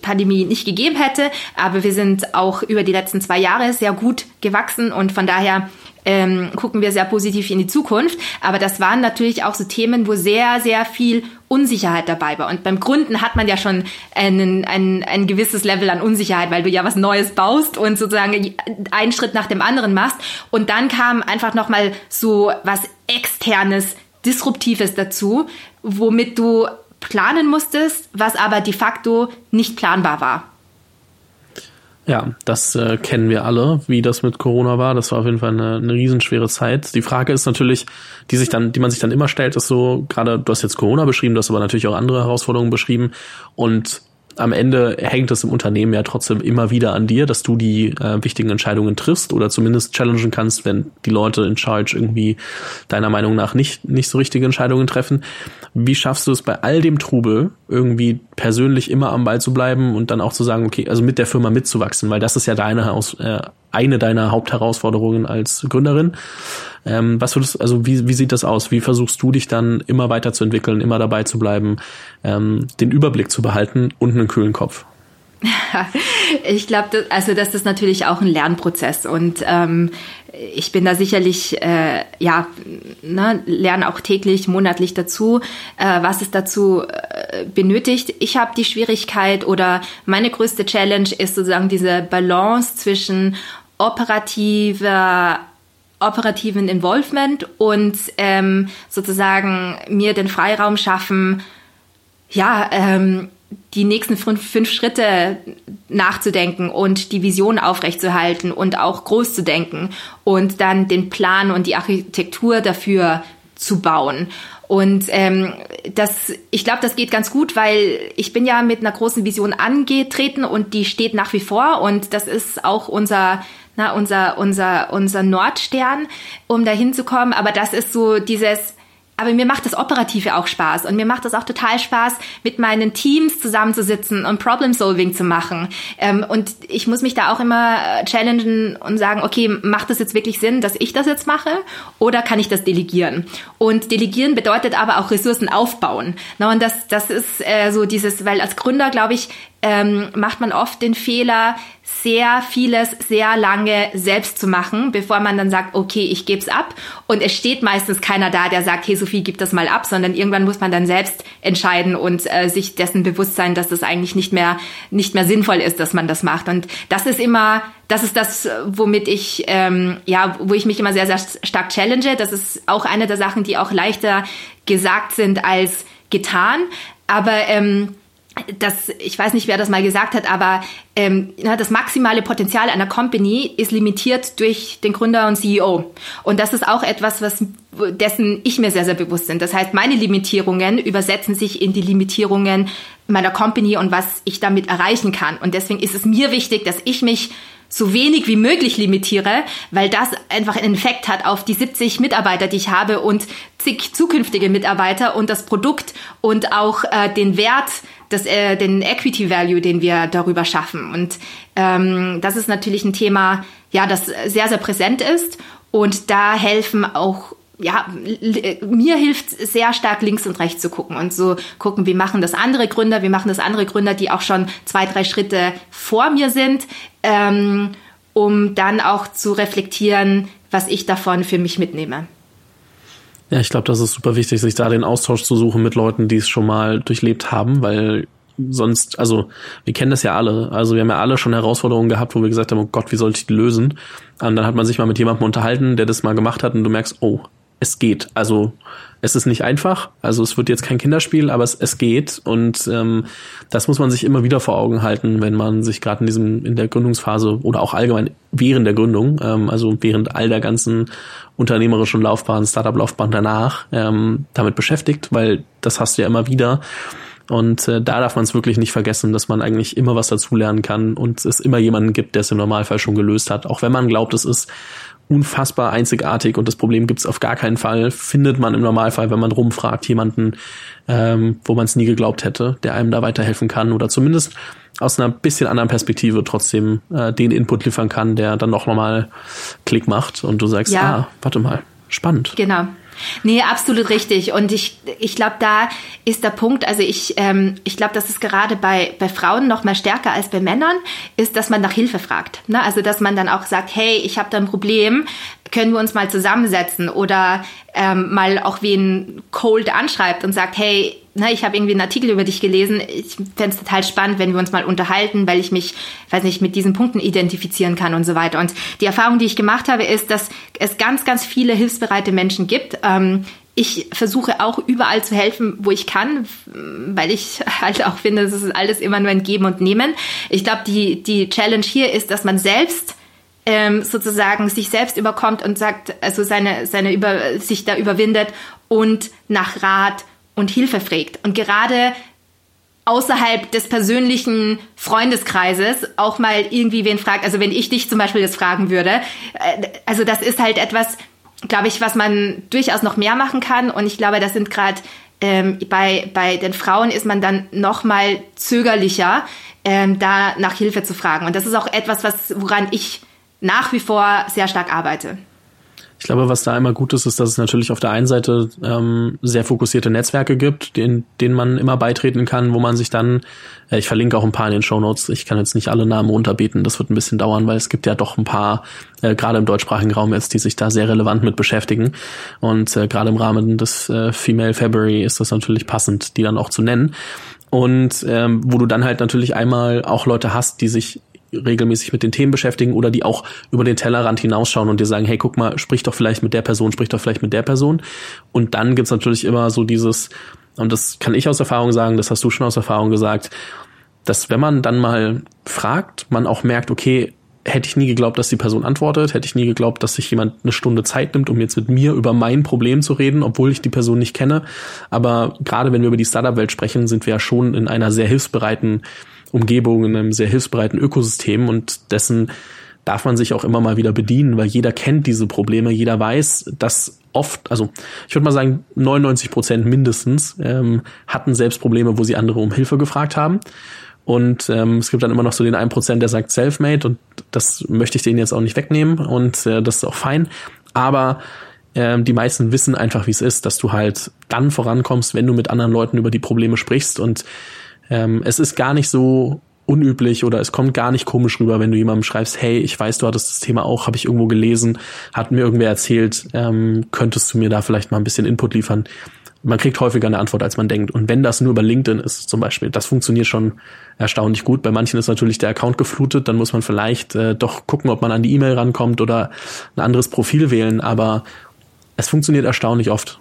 Speaker 1: Pandemie nicht gegeben hätte. Aber wir sind auch über die letzten zwei Jahre sehr gut gewachsen und von daher ähm, gucken wir sehr positiv in die Zukunft. Aber das waren natürlich auch so Themen, wo sehr, sehr viel Unsicherheit dabei war. Und beim Gründen hat man ja schon einen, ein, ein gewisses Level an Unsicherheit, weil du ja was Neues baust und sozusagen einen Schritt nach dem anderen machst. Und dann kam einfach nochmal so was externes, disruptives dazu, womit du planen musstest, was aber de facto nicht planbar war.
Speaker 3: Ja, das äh, kennen wir alle, wie das mit Corona war. Das war auf jeden Fall eine, eine riesenschwere Zeit. Die Frage ist natürlich, die sich dann, die man sich dann immer stellt, ist so, gerade du hast jetzt Corona beschrieben, du hast aber natürlich auch andere Herausforderungen beschrieben. Und am Ende hängt es im Unternehmen ja trotzdem immer wieder an dir, dass du die äh, wichtigen Entscheidungen triffst oder zumindest challengen kannst, wenn die Leute in Charge irgendwie deiner Meinung nach nicht, nicht so richtige Entscheidungen treffen. Wie schaffst du es bei all dem Trubel irgendwie persönlich immer am Ball zu bleiben und dann auch zu sagen, okay, also mit der Firma mitzuwachsen, weil das ist ja deine Haus, äh, eine deiner Hauptherausforderungen als Gründerin. Ähm, was würdest, also wie, wie sieht das aus? Wie versuchst du dich dann immer weiterzuentwickeln, immer dabei zu bleiben, ähm, den Überblick zu behalten und einen kühlen Kopf?
Speaker 1: ich glaube, also das ist natürlich auch ein Lernprozess und ähm, ich bin da sicherlich, äh, ja, ne, lerne auch täglich, monatlich dazu, äh, was es dazu äh, benötigt. Ich habe die Schwierigkeit oder meine größte Challenge ist sozusagen diese Balance zwischen operativer operativen Involvement und ähm, sozusagen mir den Freiraum schaffen, ja, ähm, die nächsten fünf, fünf Schritte nachzudenken und die Vision aufrechtzuerhalten und auch groß zu denken und dann den Plan und die Architektur dafür zu bauen. Und ähm, das, ich glaube, das geht ganz gut, weil ich bin ja mit einer großen Vision angetreten und die steht nach wie vor und das ist auch unser na, unser, unser, unser Nordstern, um dahin zu kommen. Aber das ist so dieses, aber mir macht das Operative auch Spaß und mir macht das auch total Spaß, mit meinen Teams zusammenzusitzen und Problem-Solving zu machen. Ähm, und ich muss mich da auch immer äh, challengen und sagen, okay, macht das jetzt wirklich Sinn, dass ich das jetzt mache oder kann ich das delegieren? Und delegieren bedeutet aber auch Ressourcen aufbauen. Na, und das, das ist äh, so dieses, weil als Gründer, glaube ich, ähm, macht man oft den Fehler, sehr vieles sehr lange selbst zu machen, bevor man dann sagt, okay, ich gebe es ab. Und es steht meistens keiner da, der sagt, hey Sophie, gib das mal ab, sondern irgendwann muss man dann selbst entscheiden und äh, sich dessen bewusst sein, dass das eigentlich nicht mehr nicht mehr sinnvoll ist, dass man das macht. Und das ist immer, das ist das, womit ich ähm, ja, wo ich mich immer sehr sehr stark challenge. Das ist auch eine der Sachen, die auch leichter gesagt sind als getan. Aber ähm, das, ich weiß nicht, wer das mal gesagt hat, aber ähm, das maximale Potenzial einer Company ist limitiert durch den Gründer und CEO. Und das ist auch etwas, was dessen ich mir sehr, sehr bewusst bin. Das heißt, meine Limitierungen übersetzen sich in die Limitierungen meiner Company und was ich damit erreichen kann. Und deswegen ist es mir wichtig, dass ich mich so wenig wie möglich limitiere, weil das einfach einen Effekt hat auf die 70 Mitarbeiter, die ich habe und zig zukünftige Mitarbeiter und das Produkt und auch äh, den Wert, das, äh, den Equity Value, den wir darüber schaffen. Und ähm, das ist natürlich ein Thema, ja, das sehr, sehr präsent ist. Und da helfen auch ja, mir hilft sehr stark links und rechts zu gucken und so gucken, wie machen das andere Gründer, wie machen das andere Gründer, die auch schon zwei, drei Schritte vor mir sind, ähm, um dann auch zu reflektieren, was ich davon für mich mitnehme.
Speaker 3: Ja, ich glaube, das ist super wichtig, sich da den Austausch zu suchen mit Leuten, die es schon mal durchlebt haben, weil sonst, also wir kennen das ja alle. Also wir haben ja alle schon Herausforderungen gehabt, wo wir gesagt haben, oh Gott, wie soll ich die lösen? Und dann hat man sich mal mit jemandem unterhalten, der das mal gemacht hat und du merkst, oh, es geht. Also es ist nicht einfach. Also es wird jetzt kein Kinderspiel, aber es, es geht. Und ähm, das muss man sich immer wieder vor Augen halten, wenn man sich gerade in diesem in der Gründungsphase oder auch allgemein während der Gründung, ähm, also während all der ganzen unternehmerischen Laufbahn, Startup-Laufbahn danach ähm, damit beschäftigt, weil das hast du ja immer wieder. Und äh, da darf man es wirklich nicht vergessen, dass man eigentlich immer was dazulernen kann und es immer jemanden gibt, der es im Normalfall schon gelöst hat. Auch wenn man glaubt, es ist unfassbar einzigartig und das Problem gibt es auf gar keinen Fall, findet man im Normalfall, wenn man rumfragt, jemanden, ähm, wo man es nie geglaubt hätte, der einem da weiterhelfen kann oder zumindest aus einer bisschen anderen Perspektive trotzdem äh, den Input liefern kann, der dann noch mal Klick macht und du sagst, ja. ah, warte mal, spannend.
Speaker 1: Genau. Nee, absolut richtig. Und ich, ich glaube, da ist der Punkt, also ich, ähm, ich glaube, dass es gerade bei, bei Frauen noch mal stärker als bei Männern ist, dass man nach Hilfe fragt. Ne? Also, dass man dann auch sagt, hey, ich habe da ein Problem, können wir uns mal zusammensetzen oder ähm, mal auch wen cold anschreibt und sagt, hey, na, ich habe irgendwie einen Artikel über dich gelesen. Ich fände es total spannend, wenn wir uns mal unterhalten, weil ich mich, weiß nicht, mit diesen Punkten identifizieren kann und so weiter. Und die Erfahrung, die ich gemacht habe, ist, dass es ganz, ganz viele hilfsbereite Menschen gibt. Ähm, ich versuche auch überall zu helfen, wo ich kann, weil ich halt auch finde, es ist alles immer nur ein Geben und Nehmen. Ich glaube, die, die Challenge hier ist, dass man selbst ähm, sozusagen sich selbst überkommt und sagt, also seine, seine über, sich da überwindet und nach Rat und Hilfe fragt. Und gerade außerhalb des persönlichen Freundeskreises auch mal irgendwie wen fragt. Also wenn ich dich zum Beispiel jetzt fragen würde, äh, also das ist halt etwas, glaube ich, was man durchaus noch mehr machen kann. Und ich glaube, das sind gerade ähm, bei, bei den Frauen ist man dann noch mal zögerlicher, ähm, da nach Hilfe zu fragen. Und das ist auch etwas, was woran ich nach wie vor sehr stark arbeite.
Speaker 3: Ich glaube, was da immer gut ist, ist, dass es natürlich auf der einen Seite ähm, sehr fokussierte Netzwerke gibt, denen, denen man immer beitreten kann, wo man sich dann, äh, ich verlinke auch ein paar in den Show Notes, ich kann jetzt nicht alle Namen unterbeten, das wird ein bisschen dauern, weil es gibt ja doch ein paar, äh, gerade im deutschsprachigen Raum jetzt, die sich da sehr relevant mit beschäftigen. Und äh, gerade im Rahmen des äh, Female February ist das natürlich passend, die dann auch zu nennen. Und ähm, wo du dann halt natürlich einmal auch Leute hast, die sich regelmäßig mit den Themen beschäftigen oder die auch über den Tellerrand hinausschauen und dir sagen, hey, guck mal, sprich doch vielleicht mit der Person, sprich doch vielleicht mit der Person. Und dann gibt's natürlich immer so dieses, und das kann ich aus Erfahrung sagen, das hast du schon aus Erfahrung gesagt, dass wenn man dann mal fragt, man auch merkt, okay, hätte ich nie geglaubt, dass die Person antwortet, hätte ich nie geglaubt, dass sich jemand eine Stunde Zeit nimmt, um jetzt mit mir über mein Problem zu reden, obwohl ich die Person nicht kenne. Aber gerade wenn wir über die Startup-Welt sprechen, sind wir ja schon in einer sehr hilfsbereiten Umgebung, in einem sehr hilfsbereiten Ökosystem und dessen darf man sich auch immer mal wieder bedienen, weil jeder kennt diese Probleme, jeder weiß, dass oft, also ich würde mal sagen, 99 Prozent mindestens ähm, hatten selbst Probleme, wo sie andere um Hilfe gefragt haben. Und ähm, es gibt dann immer noch so den 1%, der sagt Selfmade und das möchte ich denen jetzt auch nicht wegnehmen und äh, das ist auch fein. Aber ähm, die meisten wissen einfach, wie es ist, dass du halt dann vorankommst, wenn du mit anderen Leuten über die Probleme sprichst. Und ähm, es ist gar nicht so unüblich oder es kommt gar nicht komisch rüber, wenn du jemandem schreibst, hey, ich weiß, du hattest das Thema auch, habe ich irgendwo gelesen, hat mir irgendwer erzählt, ähm, könntest du mir da vielleicht mal ein bisschen Input liefern? man kriegt häufiger eine Antwort, als man denkt. Und wenn das nur über LinkedIn ist, zum Beispiel, das funktioniert schon erstaunlich gut. Bei manchen ist natürlich der Account geflutet, dann muss man vielleicht äh, doch gucken, ob man an die E-Mail rankommt oder ein anderes Profil wählen. Aber es funktioniert erstaunlich oft.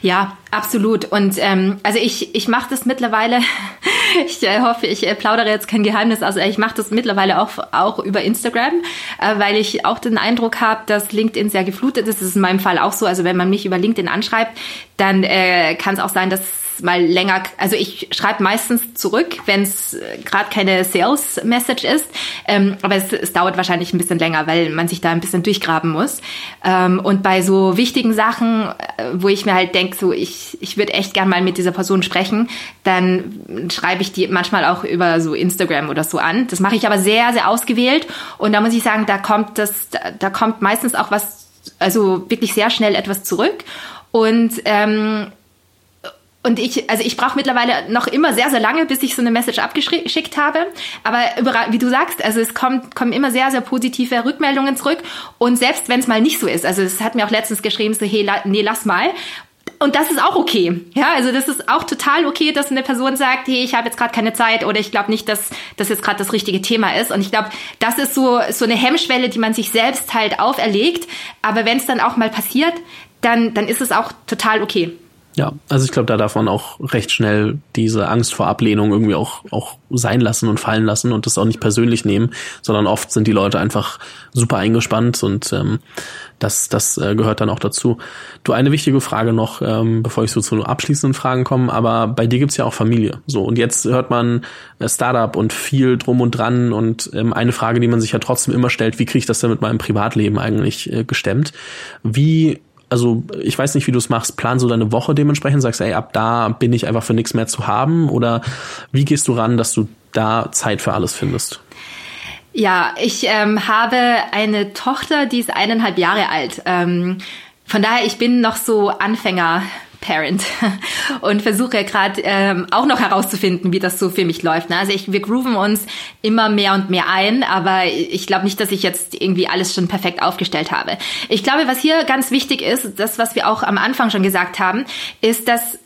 Speaker 1: Ja, absolut. Und ähm, also ich, ich mache das mittlerweile, ich äh, hoffe, ich äh, plaudere jetzt kein Geheimnis, also ich mache das mittlerweile auch, auch über Instagram, äh, weil ich auch den Eindruck habe, dass LinkedIn sehr geflutet ist. Das ist in meinem Fall auch so. Also wenn man mich über LinkedIn anschreibt, dann äh, kann es auch sein, dass mal länger, also ich schreibe meistens zurück, wenn es äh, gerade keine Sales-Message ist, ähm, aber es, es, dauert wahrscheinlich ein bisschen länger, weil man sich da ein bisschen durchgraben muss. Ähm, und bei so wichtigen Sachen, äh, wo ich mir halt denke, so ich, ich würde echt gern mal mit dieser Person sprechen, dann schreibe ich die manchmal auch über so Instagram oder so an. Das mache ich aber sehr, sehr ausgewählt und da muss ich sagen, da kommt das, da, da kommt meistens auch was, also wirklich sehr schnell etwas zurück. Und ähm, und ich, also ich brauche mittlerweile noch immer sehr, sehr lange, bis ich so eine Message abgeschickt habe. Aber wie du sagst, also es kommt, kommen immer sehr, sehr positive Rückmeldungen zurück. Und selbst wenn es mal nicht so ist, also es hat mir auch letztens geschrieben, so, hey, nee, lass mal. Und das ist auch okay. Ja, also das ist auch total okay, dass eine Person sagt, hey, ich habe jetzt gerade keine Zeit oder ich glaube nicht, dass das jetzt gerade das richtige Thema ist. Und ich glaube, das ist so so eine Hemmschwelle, die man sich selbst halt auferlegt. Aber wenn es dann auch mal passiert, dann dann ist es auch total okay.
Speaker 3: Ja, also ich glaube, da darf man auch recht schnell diese Angst vor Ablehnung irgendwie auch, auch sein lassen und fallen lassen und das auch nicht persönlich nehmen, sondern oft sind die Leute einfach super eingespannt und ähm, das, das äh, gehört dann auch dazu. Du, eine wichtige Frage noch, ähm, bevor ich so zu abschließenden Fragen komme, aber bei dir gibt's ja auch Familie. So, und jetzt hört man äh, Startup und viel drum und dran und ähm, eine Frage, die man sich ja trotzdem immer stellt, wie kriege ich das denn mit meinem Privatleben eigentlich äh, gestemmt? Wie also ich weiß nicht, wie du es machst, plan so deine Woche dementsprechend, sagst, ey, ab da bin ich einfach für nichts mehr zu haben oder wie gehst du ran, dass du da Zeit für alles findest?
Speaker 1: Ja, ich ähm, habe eine Tochter, die ist eineinhalb Jahre alt. Ähm, von daher, ich bin noch so Anfänger Parent und versuche gerade ähm, auch noch herauszufinden, wie das so für mich läuft. Ne? Also ich, wir grooven uns immer mehr und mehr ein, aber ich glaube nicht, dass ich jetzt irgendwie alles schon perfekt aufgestellt habe. Ich glaube, was hier ganz wichtig ist, das, was wir auch am Anfang schon gesagt haben, ist, dass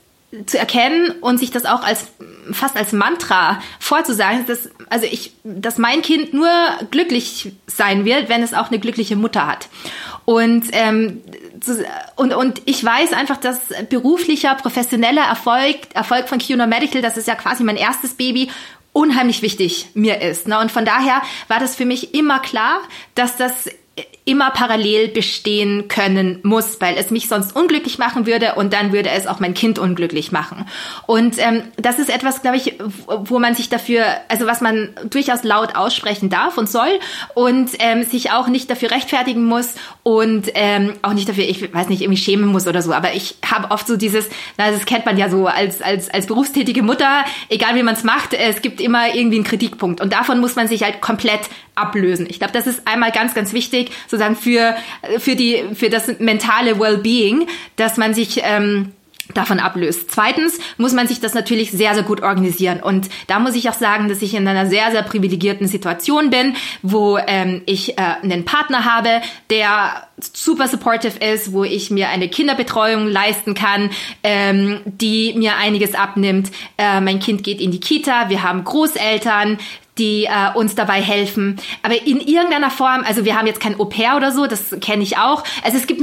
Speaker 1: zu erkennen und sich das auch als fast als Mantra vorzusagen, dass also ich, dass mein Kind nur glücklich sein wird, wenn es auch eine glückliche Mutter hat. Und ähm, und, und ich weiß einfach, dass beruflicher, professioneller Erfolg, Erfolg von QNO Medical, das ist ja quasi mein erstes Baby, unheimlich wichtig mir ist. Ne? Und von daher war das für mich immer klar, dass das immer parallel bestehen können muss, weil es mich sonst unglücklich machen würde und dann würde es auch mein Kind unglücklich machen. Und ähm, das ist etwas, glaube ich, wo man sich dafür, also was man durchaus laut aussprechen darf und soll und ähm, sich auch nicht dafür rechtfertigen muss und ähm, auch nicht dafür, ich weiß nicht, irgendwie schämen muss oder so. Aber ich habe oft so dieses, na, das kennt man ja so als als als berufstätige Mutter, egal wie man es macht, es gibt immer irgendwie einen Kritikpunkt und davon muss man sich halt komplett ablösen. Ich glaube, das ist einmal ganz, ganz wichtig, sozusagen für, für, die, für das mentale Wellbeing, dass man sich ähm, davon ablöst. Zweitens muss man sich das natürlich sehr, sehr gut organisieren. Und da muss ich auch sagen, dass ich in einer sehr, sehr privilegierten Situation bin, wo ähm, ich äh, einen Partner habe, der super supportive ist, wo ich mir eine Kinderbetreuung leisten kann, ähm, die mir einiges abnimmt. Äh, mein Kind geht in die Kita, wir haben Großeltern, die äh, uns dabei helfen. Aber in irgendeiner Form, also wir haben jetzt kein Au-pair oder so, das kenne ich auch. Also es gibt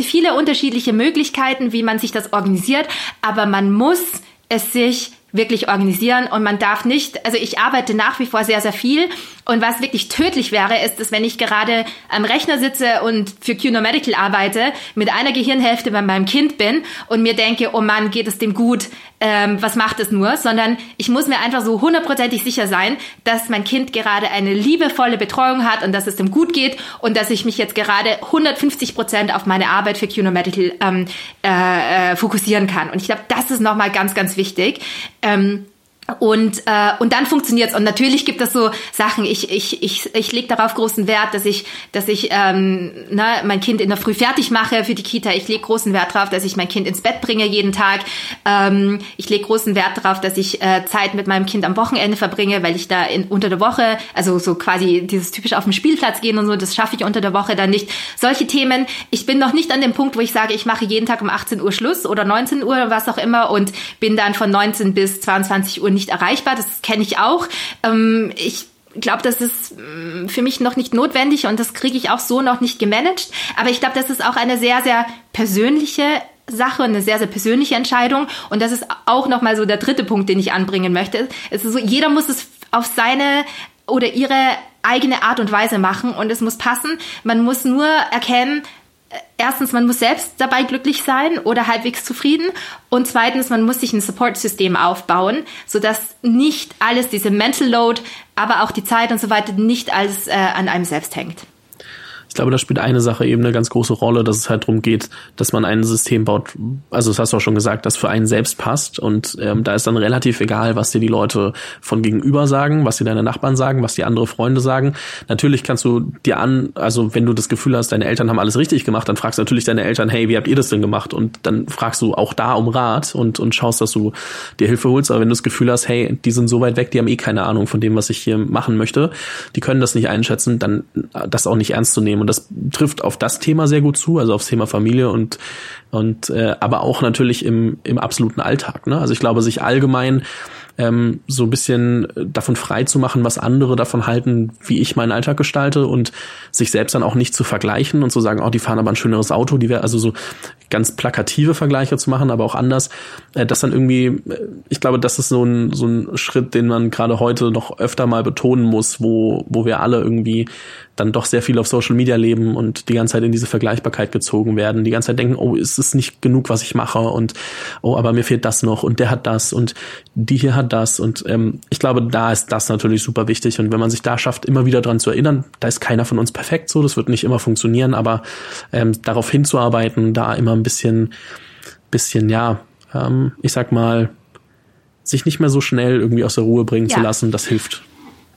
Speaker 1: viele unterschiedliche Möglichkeiten, wie man sich das organisiert, aber man muss es sich wirklich organisieren und man darf nicht, also ich arbeite nach wie vor sehr, sehr viel und was wirklich tödlich wäre, ist, dass wenn ich gerade am Rechner sitze und für QNO Medical arbeite, mit einer Gehirnhälfte bei meinem Kind bin und mir denke, oh Mann, geht es dem gut, ähm, was macht es nur, sondern ich muss mir einfach so hundertprozentig sicher sein, dass mein Kind gerade eine liebevolle Betreuung hat und dass es dem gut geht und dass ich mich jetzt gerade 150 Prozent auf meine Arbeit für QNO Medical ähm, äh, äh, fokussieren kann. Und ich glaube, das ist nochmal ganz, ganz wichtig. Ähm, und, äh, und dann funktioniert's. Und natürlich gibt es so Sachen, ich, ich, ich, ich lege darauf großen Wert, dass ich, dass ich ähm, ne, mein Kind in der Früh fertig mache für die Kita. Ich lege großen Wert darauf, dass ich mein Kind ins Bett bringe jeden Tag. Ähm, ich lege großen Wert darauf, dass ich äh, Zeit mit meinem Kind am Wochenende verbringe, weil ich da in, unter der Woche, also so quasi dieses typisch auf den Spielplatz gehen und so, das schaffe ich unter der Woche dann nicht. Solche Themen. Ich bin noch nicht an dem Punkt, wo ich sage, ich mache jeden Tag um 18 Uhr Schluss oder 19 Uhr, was auch immer und bin dann von 19 bis 22 Uhr nicht erreichbar. Das kenne ich auch. Ähm, ich glaube, das ist mm, für mich noch nicht notwendig und das kriege ich auch so noch nicht gemanagt. Aber ich glaube, das ist auch eine sehr, sehr persönliche Sache, eine sehr, sehr persönliche Entscheidung. Und das ist auch nochmal so der dritte Punkt, den ich anbringen möchte. Es ist so, jeder muss es auf seine oder ihre eigene Art und Weise machen und es muss passen. Man muss nur erkennen, erstens, man muss selbst dabei glücklich sein oder halbwegs zufrieden. Und zweitens, man muss sich ein Support-System aufbauen, sodass nicht alles, diese Mental Load, aber auch die Zeit und so weiter, nicht alles äh, an einem selbst hängt.
Speaker 3: Ich glaube, da spielt eine Sache eben eine ganz große Rolle, dass es halt darum geht, dass man ein System baut, also das hast du auch schon gesagt, das für einen selbst passt. Und ähm, da ist dann relativ egal, was dir die Leute von gegenüber sagen, was dir deine Nachbarn sagen, was dir andere Freunde sagen. Natürlich kannst du dir an, also wenn du das Gefühl hast, deine Eltern haben alles richtig gemacht, dann fragst du natürlich deine Eltern, hey, wie habt ihr das denn gemacht? Und dann fragst du auch da um Rat und, und schaust, dass du dir Hilfe holst. Aber wenn du das Gefühl hast, hey, die sind so weit weg, die haben eh keine Ahnung von dem, was ich hier machen möchte, die können das nicht einschätzen, dann das auch nicht ernst zu nehmen. Das trifft auf das Thema sehr gut zu, also aufs Thema Familie und und äh, aber auch natürlich im im absoluten Alltag. Ne? Also ich glaube, sich allgemein ähm, so ein bisschen davon frei zu machen, was andere davon halten, wie ich meinen Alltag gestalte und sich selbst dann auch nicht zu vergleichen und zu sagen, oh, die fahren aber ein schöneres Auto, die wäre also so ganz plakative Vergleiche zu machen, aber auch anders. Äh, das dann irgendwie, äh, ich glaube, das ist so ein, so ein Schritt, den man gerade heute noch öfter mal betonen muss, wo, wo wir alle irgendwie dann doch sehr viel auf Social Media leben und die ganze Zeit in diese Vergleichbarkeit gezogen werden, die ganze Zeit denken, oh, ist es nicht genug, was ich mache? Und oh, aber mir fehlt das noch und der hat das. Und die hier hat das und ähm, ich glaube, da ist das natürlich super wichtig und wenn man sich da schafft, immer wieder dran zu erinnern, da ist keiner von uns perfekt so, das wird nicht immer funktionieren, aber ähm, darauf hinzuarbeiten, da immer ein bisschen, bisschen, ja, ähm, ich sag mal, sich nicht mehr so schnell irgendwie aus der Ruhe bringen ja. zu lassen, das hilft.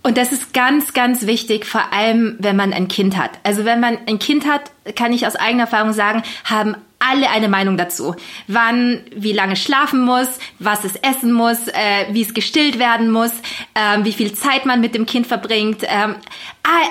Speaker 1: Und das ist ganz, ganz wichtig, vor allem wenn man ein Kind hat. Also wenn man ein Kind hat, kann ich aus eigener Erfahrung sagen, haben alle eine Meinung dazu. Wann, wie lange schlafen muss, was es essen muss, äh, wie es gestillt werden muss, äh, wie viel Zeit man mit dem Kind verbringt. Ähm,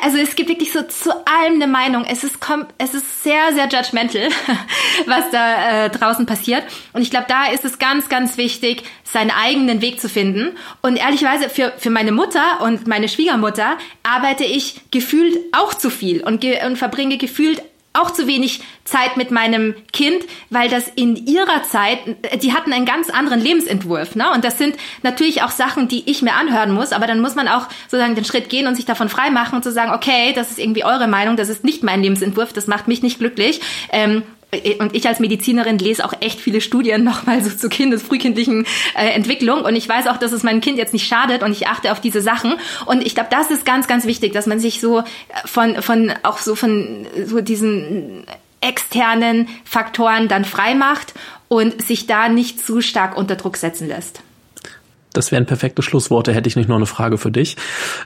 Speaker 1: also es gibt wirklich so zu allem eine Meinung. Es ist, es ist sehr, sehr judgmental, was da äh, draußen passiert. Und ich glaube, da ist es ganz, ganz wichtig, seinen eigenen Weg zu finden. Und ehrlicherweise für, für meine Mutter und meine Schwiegermutter arbeite ich gefühlt auch zu viel und, ge und verbringe gefühlt auch zu wenig Zeit mit meinem Kind, weil das in ihrer Zeit, die hatten einen ganz anderen Lebensentwurf, ne? Und das sind natürlich auch Sachen, die ich mir anhören muss, aber dann muss man auch sozusagen den Schritt gehen und sich davon frei machen und zu sagen, okay, das ist irgendwie eure Meinung, das ist nicht mein Lebensentwurf, das macht mich nicht glücklich. Ähm, und ich als Medizinerin lese auch echt viele Studien nochmal so zur kindes frühkindlichen äh, Entwicklung und ich weiß auch, dass es meinem Kind jetzt nicht schadet und ich achte auf diese Sachen und ich glaube, das ist ganz ganz wichtig, dass man sich so von von auch so von so diesen externen Faktoren dann frei macht und sich da nicht zu stark unter Druck setzen lässt.
Speaker 3: Das wären perfekte Schlussworte, hätte ich nicht noch eine Frage für dich.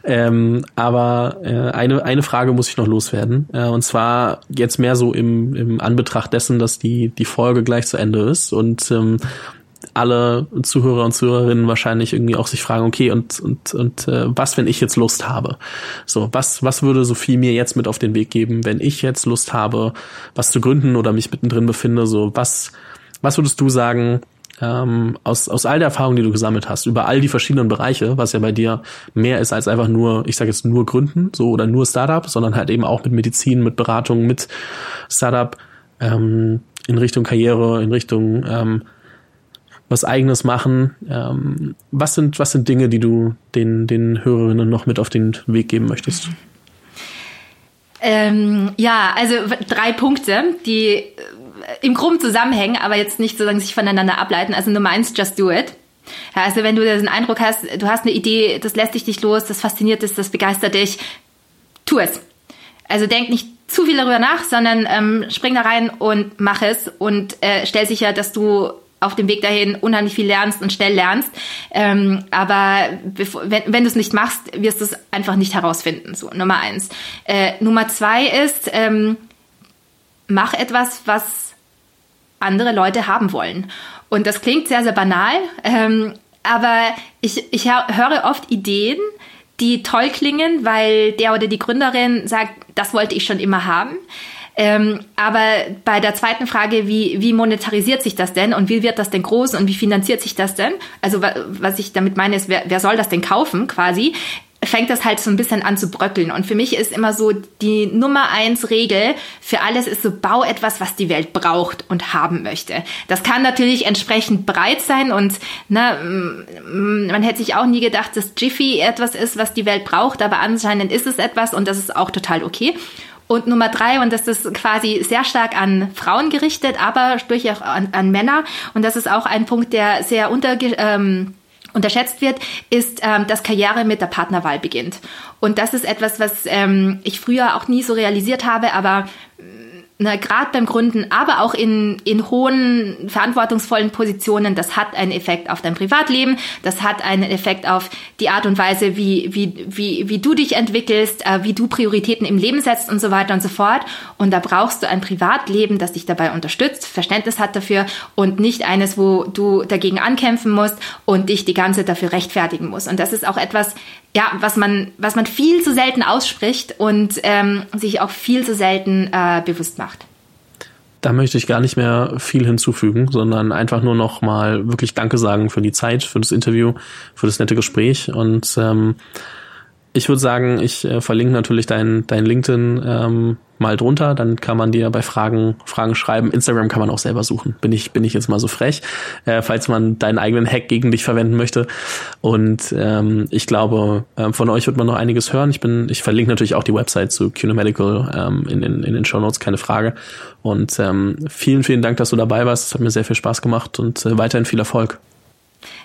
Speaker 3: Ähm, aber äh, eine, eine Frage muss ich noch loswerden. Äh, und zwar jetzt mehr so im, im Anbetracht dessen, dass die, die Folge gleich zu Ende ist und ähm, alle Zuhörer und Zuhörerinnen wahrscheinlich irgendwie auch sich fragen, okay, und, und, und äh, was, wenn ich jetzt Lust habe? So, was, was würde Sophie mir jetzt mit auf den Weg geben, wenn ich jetzt Lust habe, was zu gründen oder mich mittendrin befinde? So, was, was würdest du sagen, ähm, aus, aus all der Erfahrung, die du gesammelt hast, über all die verschiedenen Bereiche, was ja bei dir mehr ist als einfach nur, ich sage jetzt nur Gründen, so oder nur Startup, sondern halt eben auch mit Medizin, mit Beratung, mit Startup, ähm, in Richtung Karriere, in Richtung ähm, was eigenes machen. Ähm, was sind, was sind Dinge, die du den, den Hörerinnen noch mit auf den Weg geben möchtest?
Speaker 1: Ähm, ja, also drei Punkte, die im Groben zusammenhängen, aber jetzt nicht sozusagen sich voneinander ableiten. Also Nummer eins, just do it. Ja, also wenn du den Eindruck hast, du hast eine Idee, das lässt dich nicht los, das fasziniert dich, das begeistert dich, tu es. Also denk nicht zu viel darüber nach, sondern ähm, spring da rein und mach es und äh, stell sicher, dass du auf dem Weg dahin unheimlich viel lernst und schnell lernst. Ähm, aber bevor, wenn, wenn du es nicht machst, wirst du es einfach nicht herausfinden. So, Nummer eins. Äh, Nummer zwei ist, ähm, mach etwas, was andere Leute haben wollen. Und das klingt sehr, sehr banal, ähm, aber ich, ich höre oft Ideen, die toll klingen, weil der oder die Gründerin sagt, das wollte ich schon immer haben. Ähm, aber bei der zweiten Frage, wie, wie monetarisiert sich das denn und wie wird das denn groß und wie finanziert sich das denn? Also was ich damit meine ist, wer, wer soll das denn kaufen quasi? Fängt das halt so ein bisschen an zu bröckeln. Und für mich ist immer so die Nummer eins Regel für alles ist so, bau etwas, was die Welt braucht und haben möchte. Das kann natürlich entsprechend breit sein und ne, man hätte sich auch nie gedacht, dass Jiffy etwas ist, was die Welt braucht, aber anscheinend ist es etwas und das ist auch total okay. Und Nummer drei, und das ist quasi sehr stark an Frauen gerichtet, aber durchaus an, an Männer. Und das ist auch ein Punkt, der sehr unter, ähm, unterschätzt wird, ist, ähm, dass Karriere mit der Partnerwahl beginnt. Und das ist etwas, was ähm, ich früher auch nie so realisiert habe, aber ne, gerade beim Gründen, aber auch in, in hohen, verantwortungsvollen Positionen, das hat einen Effekt auf dein Privatleben, das hat einen Effekt auf die Art und Weise, wie, wie, wie, wie du dich entwickelst, äh, wie du Prioritäten im Leben setzt und so weiter und so fort. Und da brauchst du ein Privatleben, das dich dabei unterstützt, Verständnis hat dafür und nicht eines, wo du dagegen ankämpfen musst und dich die ganze dafür rechtfertigen musst. Und das ist auch etwas, ja, was man, was man viel zu selten ausspricht und ähm, sich auch viel zu selten äh, bewusst macht.
Speaker 3: Da möchte ich gar nicht mehr viel hinzufügen, sondern einfach nur noch mal wirklich Danke sagen für die Zeit, für das Interview, für das nette Gespräch und ähm, ich würde sagen, ich äh, verlinke natürlich dein, dein LinkedIn ähm, mal drunter, dann kann man dir bei Fragen Fragen schreiben. Instagram kann man auch selber suchen. Bin ich bin ich jetzt mal so frech, äh, falls man deinen eigenen Hack gegen dich verwenden möchte. Und ähm, ich glaube, äh, von euch wird man noch einiges hören. Ich bin ich verlinke natürlich auch die Website zu Cunomedical ähm, in den in den Show Notes, keine Frage. Und ähm, vielen vielen Dank, dass du dabei warst. Es hat mir sehr viel Spaß gemacht und äh, weiterhin viel Erfolg.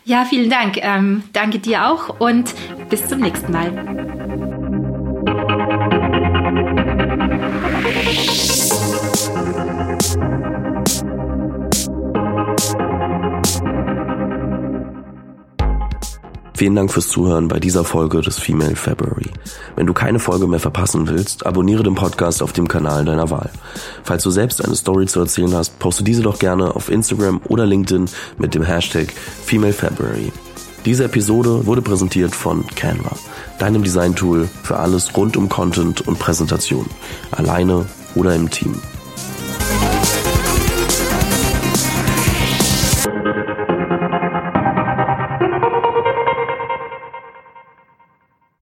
Speaker 1: Ja, vielen Dank. Ähm, danke dir auch und bis zum nächsten Mal.
Speaker 2: Vielen Dank fürs Zuhören bei dieser Folge des Female February. Wenn du keine Folge mehr verpassen willst, abonniere den Podcast auf dem Kanal deiner Wahl. Falls du selbst eine Story zu erzählen hast, poste diese doch gerne auf Instagram oder LinkedIn mit dem Hashtag Female February. Diese Episode wurde präsentiert von Canva, deinem Designtool für alles rund um Content und Präsentation, alleine oder im Team.